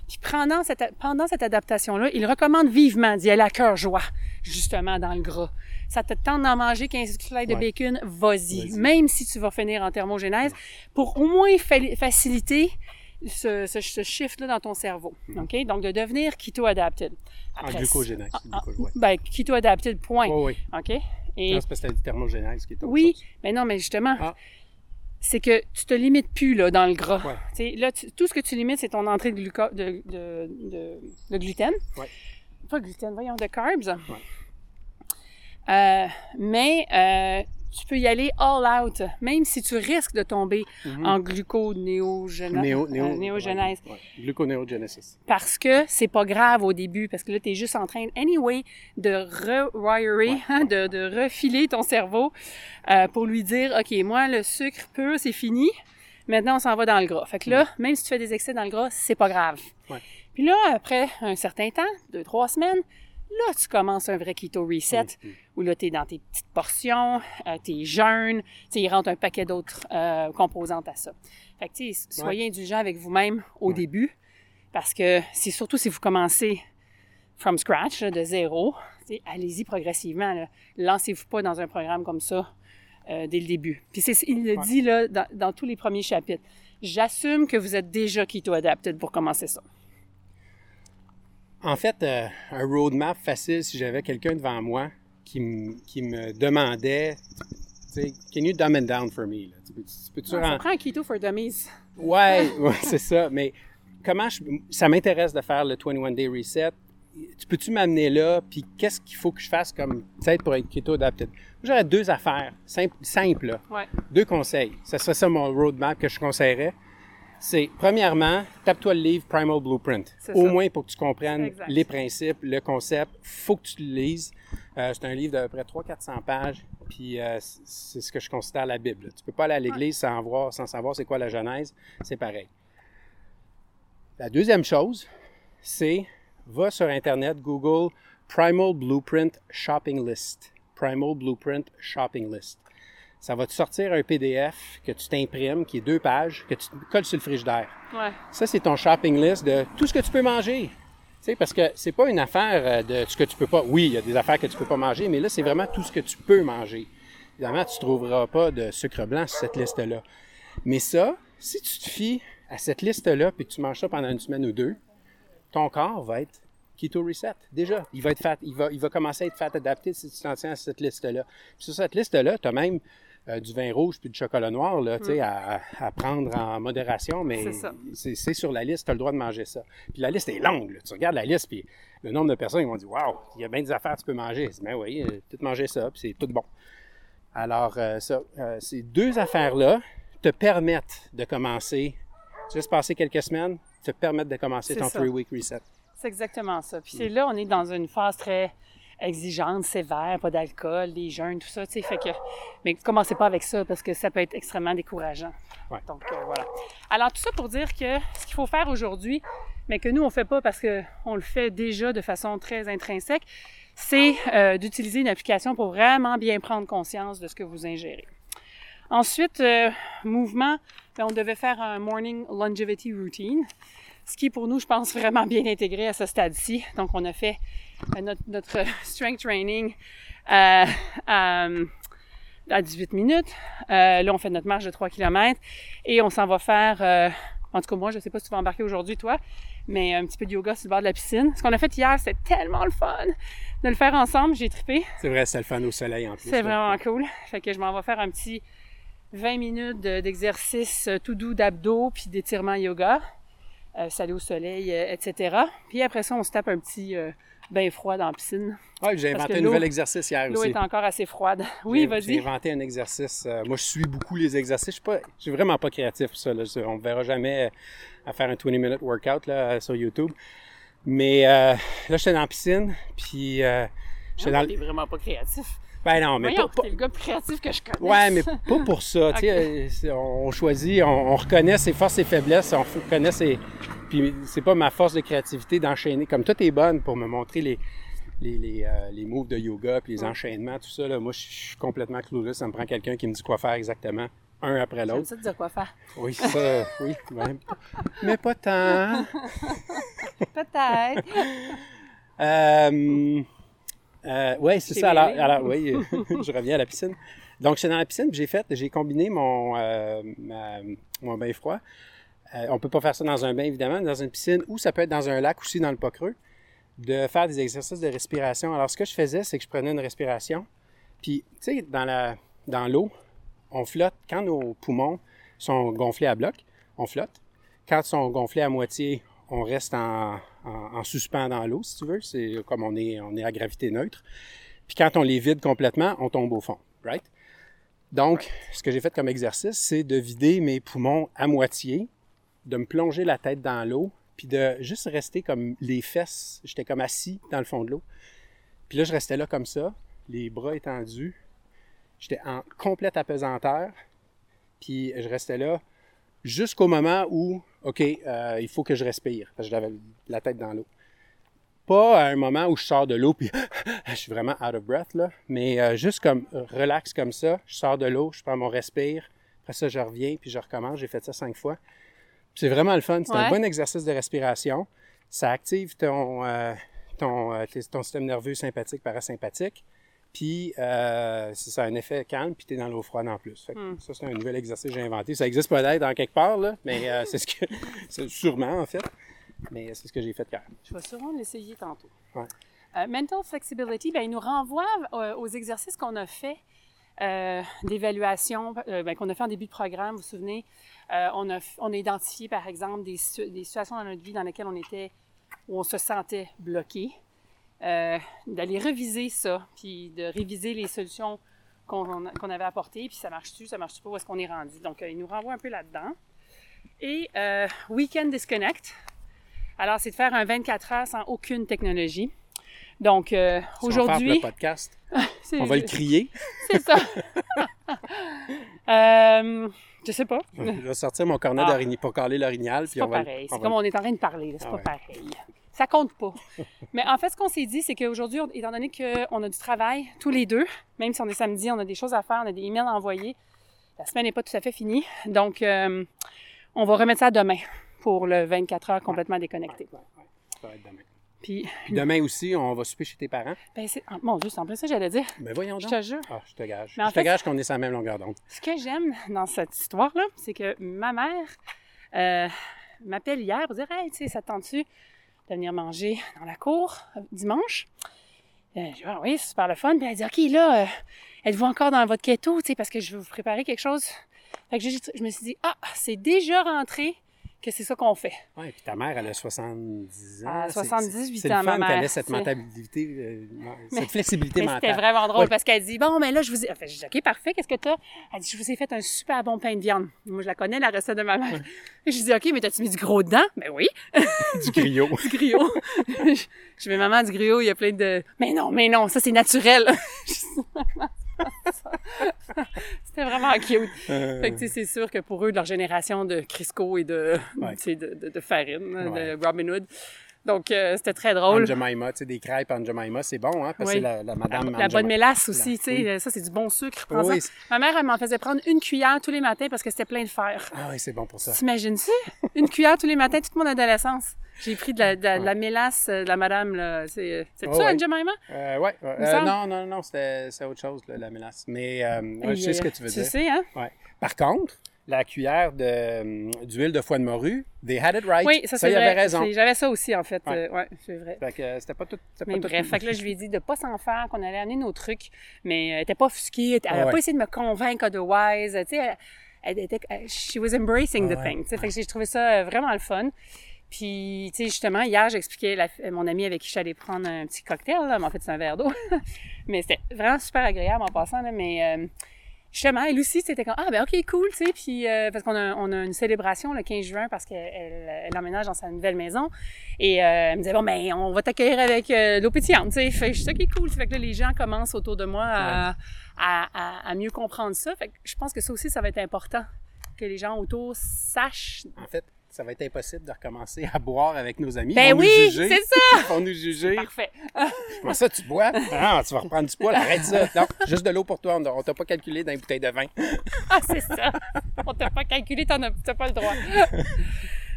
Puis pendant cette, pendant cette adaptation-là, il recommande vivement d'y aller à cœur joie, justement dans le gras. Ça te tente d'en manger 15 slides de Ouais. bacon, vas-y. Même si tu vas finir en thermogénèse, pour au moins fa- faciliter ce, ce, ce shift-là dans ton cerveau. OK? Donc, de devenir keto-adapted. En glucogénèse. ah, ah, ouais. Ben, keto-adapted, point. Oui, oui. OK? Et Non, c'est parce que t'as dit thermogénèse qui est oui, chose. mais non, mais justement, Ah. c'est que tu te limites plus là, dans le gras. Ouais. Tu Là, tu- tout ce que tu limites, c'est ton entrée de, gluco- de, de, de- gluten. Ouais. Pas gluten, voyons, de carbs. Euh, mais euh, tu peux y aller all out, même si tu risques de tomber en gluconéogenèse. Néo, néo, euh, néogenèse. ouais, ouais. Gluconeogenesis. Parce que c'est pas grave au début, parce que là, tu es juste en train, anyway, de rewirer, hein, de, de refiler ton cerveau euh, pour lui dire, OK, moi, le sucre pur, c'est fini. Maintenant, on s'en va dans le gras. Fait que là, même si tu fais des excès dans le gras, c'est pas grave. Ouais. Puis là, après un certain temps, deux, trois semaines, là, tu commences un vrai keto reset, Mhm. où là, tu es dans tes petites portions, euh, tu es jeune, il rentre un paquet d'autres euh, composantes à ça. Fait que, soyez indulgents avec vous-même au Ouais. début, parce que c'est surtout si vous commencez from scratch, là, de zéro, allez-y progressivement. Lancez-vous pas dans un programme comme ça euh, dès le début. Puis c'est, il le Ouais. dit là, dans, dans tous les premiers chapitres. J'assume que vous êtes déjà keto-adapted pour commencer ça. En fait, euh, un roadmap facile, si j'avais quelqu'un devant moi qui, me- qui me demandait, tu sais, can you dumb it down for me? là? Tu peux- tu peux-tu Ça rend- prend un keto for dummies. Ouais, ouais, c'est ça. Mais comment je... ça m'intéresse de faire le 21 Day Reset. Tu peux-tu m'amener là? Puis qu'est-ce qu'il faut que je fasse comme peut-être pour être keto adapted? J'aurais deux affaires simples. Ouais. Deux conseils. Ça serait ça mon roadmap que je conseillerais. C'est, premièrement, tape-toi le livre Primal Blueprint. Au ça. moins pour que tu comprennes Exact. les principes, le concept. faut que tu le lises. Euh, c'est un livre d'à peu près 300-400 pages. Puis euh, c'est ce que je considère la Bible. Tu peux pas aller à l'église sans, voir, sans savoir c'est quoi la Genèse. C'est pareil. La deuxième chose, c'est va sur Internet, Google Primal Blueprint Shopping List. Primal Blueprint Shopping List. Ça va te sortir un PDF que tu t'imprimes, qui est deux pages, que tu te colles sur le frigidaire. Ouais. Ça, c'est ton shopping list de tout ce que tu peux manger. Tu sais, parce que c'est pas une affaire euh, de ce que tu peux pas. Oui, il y a des affaires que tu peux pas manger, mais là, c'est vraiment tout ce que tu peux manger. Évidemment, tu trouveras pas de sucre blanc sur cette liste-là. Mais ça, si tu te fies à cette liste-là puis que tu manges ça pendant une semaine ou deux, ton corps va être keto reset. Déjà, il va être fat, il va, il va commencer à être fat adapté si tu t'en tiens à cette liste-là. Puis sur cette liste-là, tu as même euh, du vin rouge puis du chocolat noir là, tu sais, à, à prendre en modération, mais C'est sur la liste, tu as le droit de manger ça. Puis la liste est longue. là. Tu regardes la liste, puis le nombre de personnes qui vont dire Waouh, il y a bien des affaires que tu peux manger. Ben oui, euh, tout manger ça, puis c'est tout bon. Alors, euh, ça, euh, ces deux affaires-là te permettent de commencer, tu laisses passer quelques semaines, te permettent de commencer ton three-week reset. C'est exactement ça. Puis c'est là, on est dans une phase très exigeante, sévère, pas d'alcool, les jeûnes, tout ça, tu sais, fait que... Mais commencez pas avec ça, parce que ça peut être extrêmement décourageant. Ouais. Donc, euh, voilà. Alors, tout ça pour dire que ce qu'il faut faire aujourd'hui, mais que nous, on fait pas parce que on le fait déjà de façon très intrinsèque, c'est euh, d'utiliser une application pour vraiment bien prendre conscience de ce que vous ingérez. Ensuite, euh, mouvement, ben, on devait faire un morning longevity routine, ce qui est pour nous, je pense, vraiment bien intégré à ce stade-ci. Donc, on a fait notre, notre strength training euh, à, à 18 minutes. Euh, là, on fait notre marche de 3 km et on s'en va faire, euh, en tout cas, moi, je sais pas si tu vas embarquer aujourd'hui, toi, mais un petit peu de yoga sur le bord de la piscine. Ce qu'on a fait hier, c'était tellement le fun de le faire ensemble. J'ai trippé. C'est vrai, c'est le fun au soleil en plus. C'est vraiment cool. Fait que je m'en vais faire un petit 20 minutes de- d'exercice euh, tout doux d'abdos puis d'étirement yoga, euh, salut au soleil, euh, etc. Puis après ça, on se tape un petit euh, bain froid dans la piscine. Ouais, j'ai inventé un l'eau- nouvel exercice hier L'eau aussi. est encore assez froide. Oui, vas-y. J'ai inventé un exercice. euh, moi, je suis beaucoup les exercices. Je suis pas, je suis vraiment pas créatif pour ça. Là. Je- On ne verra jamais euh, à faire un 20-minute workout là, sur YouTube. Mais euh, là, j'étais dans la piscine, puis euh, j'étais dans T'es le... vraiment pas créatif. Ben non, mais Voyons, pas, le gars plus créatif que je connais. Ouais, mais pas pour ça. euh, on choisit, on, on reconnaît ses forces et faiblesses, on reconnaît ses. Puis c'est pas ma force de créativité d'enchaîner. Comme toi, t'es bonne pour me montrer les, les, les, euh, les moves de yoga, puis les Ouais. enchaînements, tout ça. Là, moi, je suis complètement clueless. Ça me prend quelqu'un qui me dit quoi faire exactement, un après l'autre. ça te dire quoi faire. Oui, ça, oui, même. Mais pas tant. Peut-être. Euh, euh, ouais, c'est ça. Alors, alors, oui, euh, je reviens à la piscine. Donc, j'étais dans la piscine, puis j'ai fait, j'ai combiné mon, euh, ma- mon bain froid. Euh, on peut pas faire ça dans un bain, évidemment, dans une piscine, ou ça peut être dans un lac aussi, dans le pas creux, de faire des exercices de respiration. Alors, ce que je faisais, c'est que je prenais une respiration, puis, tu sais, dans la, dans l'eau, on flotte. Quand nos poumons sont gonflés à bloc, on flotte. Quand ils sont gonflés à moitié, on reste en, en, en suspens dans l'eau, si tu veux. C'est comme on est, on est à gravité neutre. Puis quand on les vide complètement, on tombe au fond, right? Donc, ce que j'ai fait comme exercice, c'est de vider mes poumons à moitié, de me plonger la tête dans l'eau, puis de juste rester comme les fesses. J'étais comme assis dans le fond de l'eau. Puis là, je restais là comme ça, les bras étendus. J'étais en complète apesanteur. Puis je restais là jusqu'au moment où, OK, euh, il faut que je respire, parce que j'avais la tête dans l'eau. Pas à un moment où je sors de l'eau, puis je suis vraiment out of breath, là, mais euh, juste comme relax comme ça, je sors de l'eau, je prends mon respire, après ça, je reviens, puis je recommence. J'ai fait ça cinq fois. C'est vraiment le fun. C'est un bon exercice de respiration. Ça active ton, euh, ton, ton système nerveux sympathique, parasympathique. Puis, euh, ça a un effet calme, puis tu es dans l'eau froide en plus. Hmm. Ça, c'est un nouvel exercice que j'ai inventé. Ça existe peut-être dans quelque part, là, mais euh, c'est ce que. c'est sûrement, en fait. Mais c'est ce que j'ai fait hier. Je vais sûrement l'essayer tantôt. Euh, mental flexibility, bien, il nous renvoie aux exercices qu'on a fait d'évaluation, ben, qu'on a fait en début de programme. Vous vous souvenez, on, a, on a identifié, par exemple, des, des situations dans notre vie dans lesquelles on était, où on se sentait bloqué. Euh, d'aller reviser ça, puis de réviser les solutions qu'on avait apportées, puis ça marche-tu, ça marche-tu pas, où est-ce qu'on est rendu? Donc, euh, il nous renvoie un peu là-dedans. Et euh, Weekend Disconnect. Alors, c'est de faire un 24 heures sans aucune technologie. Donc, euh, aujourd'hui... le podcast, on va le crier. C'est ça. je sais pas. Je vais sortir mon cornet ah. pour caler l'orignal. C'est pas pareil. C'est comme on est en train de parler. C'est ah pas pareil. Ça compte pas. Mais en fait, ce qu'on s'est dit, c'est qu'aujourd'hui, étant donné qu'on a du travail tous les deux, même si on est samedi, on a des choses à faire, on a des emails à envoyer, la semaine n'est pas tout à fait finie. Donc, euh, on va remettre ça demain pour le 24 heures complètement déconnecté. ça va être demain. Puis, demain aussi, on va souper chez tes parents? Ben, c'est, ah, mon Dieu, c'est en plus ça j'allais dire. Ben voyons donc. Je te jure. Ah, je te gage. je te gage qu'on est sur la même longueur d'onde. Ce que j'aime dans cette histoire-là, c'est que ma mère euh, m'appelle hier pour dire Hey, tu sais, ça tente-tu de venir manger dans la cour euh, dimanche. Euh, je dis, ah oui, c'est super le fun. Puis elle dit, OK, là, euh, êtes-vous encore dans votre keto, tu sais, parce que je vais vous préparer quelque chose. Fait que je, je me suis dit, ah, c'est déjà rentré que c'est ça qu'on fait. Oui, puis ta mère, elle a 70 ans. À 78 ans, ma mère. ait cette mentalité, euh, cette flexibilité mentale. C'était vraiment drôle parce qu'elle dit, bon, mais là, je vous ai... Enfin, je dis, OK, parfait, qu'est-ce que tu as? Elle dit, je vous ai fait un super bon pain de viande. Moi, je la connais, la recette de ma mère. Je dis, OK, mais t'as-tu mis du gros dedans? Ben oui. du griot. du griot. je dis, maman, du griot, il y a plein de... Mais non, mais non, ça, c'est naturel. C'était vraiment cute. Euh. Fait que, c'est sûr que pour eux, de leur génération de Crisco et de, de, de, farine, de Robin Hood, donc, euh, c'était très drôle. En Jemima, tu sais, des crêpes en Jemima, c'est bon, hein, parce que c'est la, la, madame. La, la bonne mélasse aussi, tu sais, ça, c'est du bon sucre. Oui. Ma mère, elle m'en faisait prendre une cuillère tous les matins parce que c'était plein de fer. Ah oui, c'est bon pour ça. T'imagines-tu? une cuillère tous les matins toute mon adolescence. J'ai pris de la, de, la mélasse euh, de la madame, là. C'est ça, oh, ouais. Jemima? Euh, ouais. Euh, non, non, non, c'était autre chose, là, la mélasse. Mais je sais ce que tu veux dire. Tu sais, hein? Ouais. Par contre, la cuillère d'huile de, foie de morue, they had it right. Oui, ça, c'est vrai. raison. J'avais ça aussi, en fait. Ouais, c'est vrai. Fait que c'était pas tout. Mais bref, fait que là, je lui ai dit de pas s'en faire, qu'on allait amener nos trucs, mais elle était pas offusquée, elle n'a pas essayé de me convaincre otherwise. Tu sais, elle, était. She was embracing the thing. Fait que j'ai trouvé ça vraiment le fun. Puis, tu sais, justement, hier, j'expliquais à mon ami avec qui je suis allée prendre un petit cocktail, là, mais en fait, c'est un verre d'eau. mais c'était vraiment super agréable en passant, là, mais justement, elle aussi, c'était comme, ah, ben, OK, cool, tu sais, puis, euh, parce qu'on a, on a une célébration le 15 juin parce qu'elle elle, emménage dans sa nouvelle maison. Et euh, elle me disait, bon, ben, on va t'accueillir avec euh, l'eau pétillante, tu sais. Fait je suis OK, cool. Fait que là, les gens commencent autour de moi à, à, à, mieux comprendre ça. Fait que je pense que ça aussi, ça va être important que les gens autour sachent. En fait, ça va être impossible de recommencer à boire avec nos amis. Ben oui, c'est ça! Ils vont nous juger. Parfait. Comment ça, tu bois? Ah, tu vas reprendre du poids, arrête ça. Non, juste de l'eau pour toi. On t'a pas calculé dans une bouteille de vin. ah, c'est ça. On t'a pas calculé, t'as pas le droit.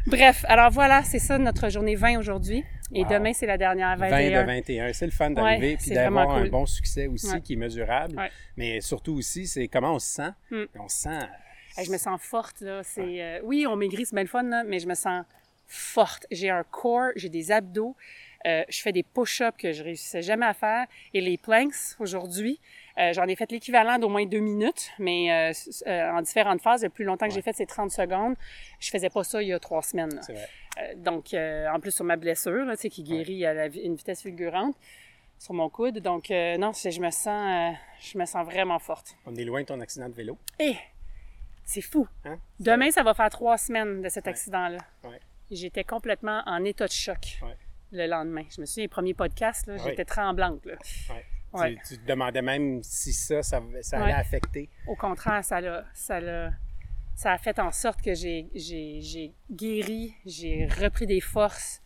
Bref, alors voilà, c'est ça notre journée 20 aujourd'hui. Et demain, c'est la dernière 21. 20 de 21. C'est le fun d'arriver puis d'avoir un bon succès aussi qui est mesurable. Mais surtout aussi, c'est comment on se sent. Hmm. On se sent je me sens forte, là. C'est, euh, oui, on maigrit, c'est bien le fun, là, mais je me sens forte. J'ai un corps, j'ai des abdos. Euh, je fais des push-ups que je réussissais jamais à faire. Et les planks, aujourd'hui, euh, j'en ai fait l'équivalent d'au moins deux minutes, mais en différentes phases. Le plus longtemps que j'ai fait, c'est 30 secondes. Je faisais pas ça il y a trois semaines. C'est vrai. donc, en plus, sur ma blessure, là, qui guérit à une vitesse fulgurante. sur mon coude. Donc, non, je me sens, je me sens vraiment forte. On est loin de ton accident de vélo. Et c'est fou. Hein? Demain, ça va faire trois semaines de cet accident-là. Ouais. J'étais complètement en état de choc Ouais. le lendemain. Je me souviens, les premiers podcasts, là, j'étais tremblante. là. Tu, tu te demandais même si ça, ça, ça allait affecter. Au contraire, ça l'a, ça l'a, ça a fait en sorte que j'ai, j'ai, j'ai guéri, j'ai repris des forces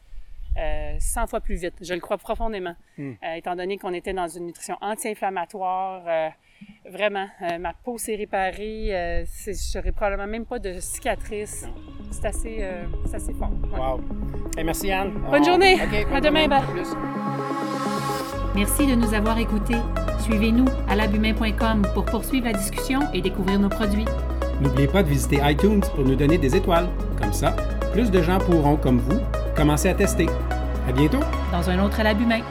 euh, 100 fois plus vite. Je le crois profondément, Hmm. Euh, étant donné qu'on était dans une nutrition anti-inflammatoire. euh, vraiment, euh, ma peau s'est réparée. Euh, c'est, j'aurais probablement même pas de cicatrices. C'est assez, euh, c'est assez fort. ouais. Wow. Hey, merci Anne. Bonne On- journée. À demain, plus. Merci de nous avoir écoutés. Suivez-nous à labumain.com pour poursuivre la discussion et découvrir nos produits. N'oubliez pas de visiter iTunes pour nous donner des étoiles. Comme ça, plus de gens pourront, comme vous, commencer à tester. À bientôt! Dans un autre à main.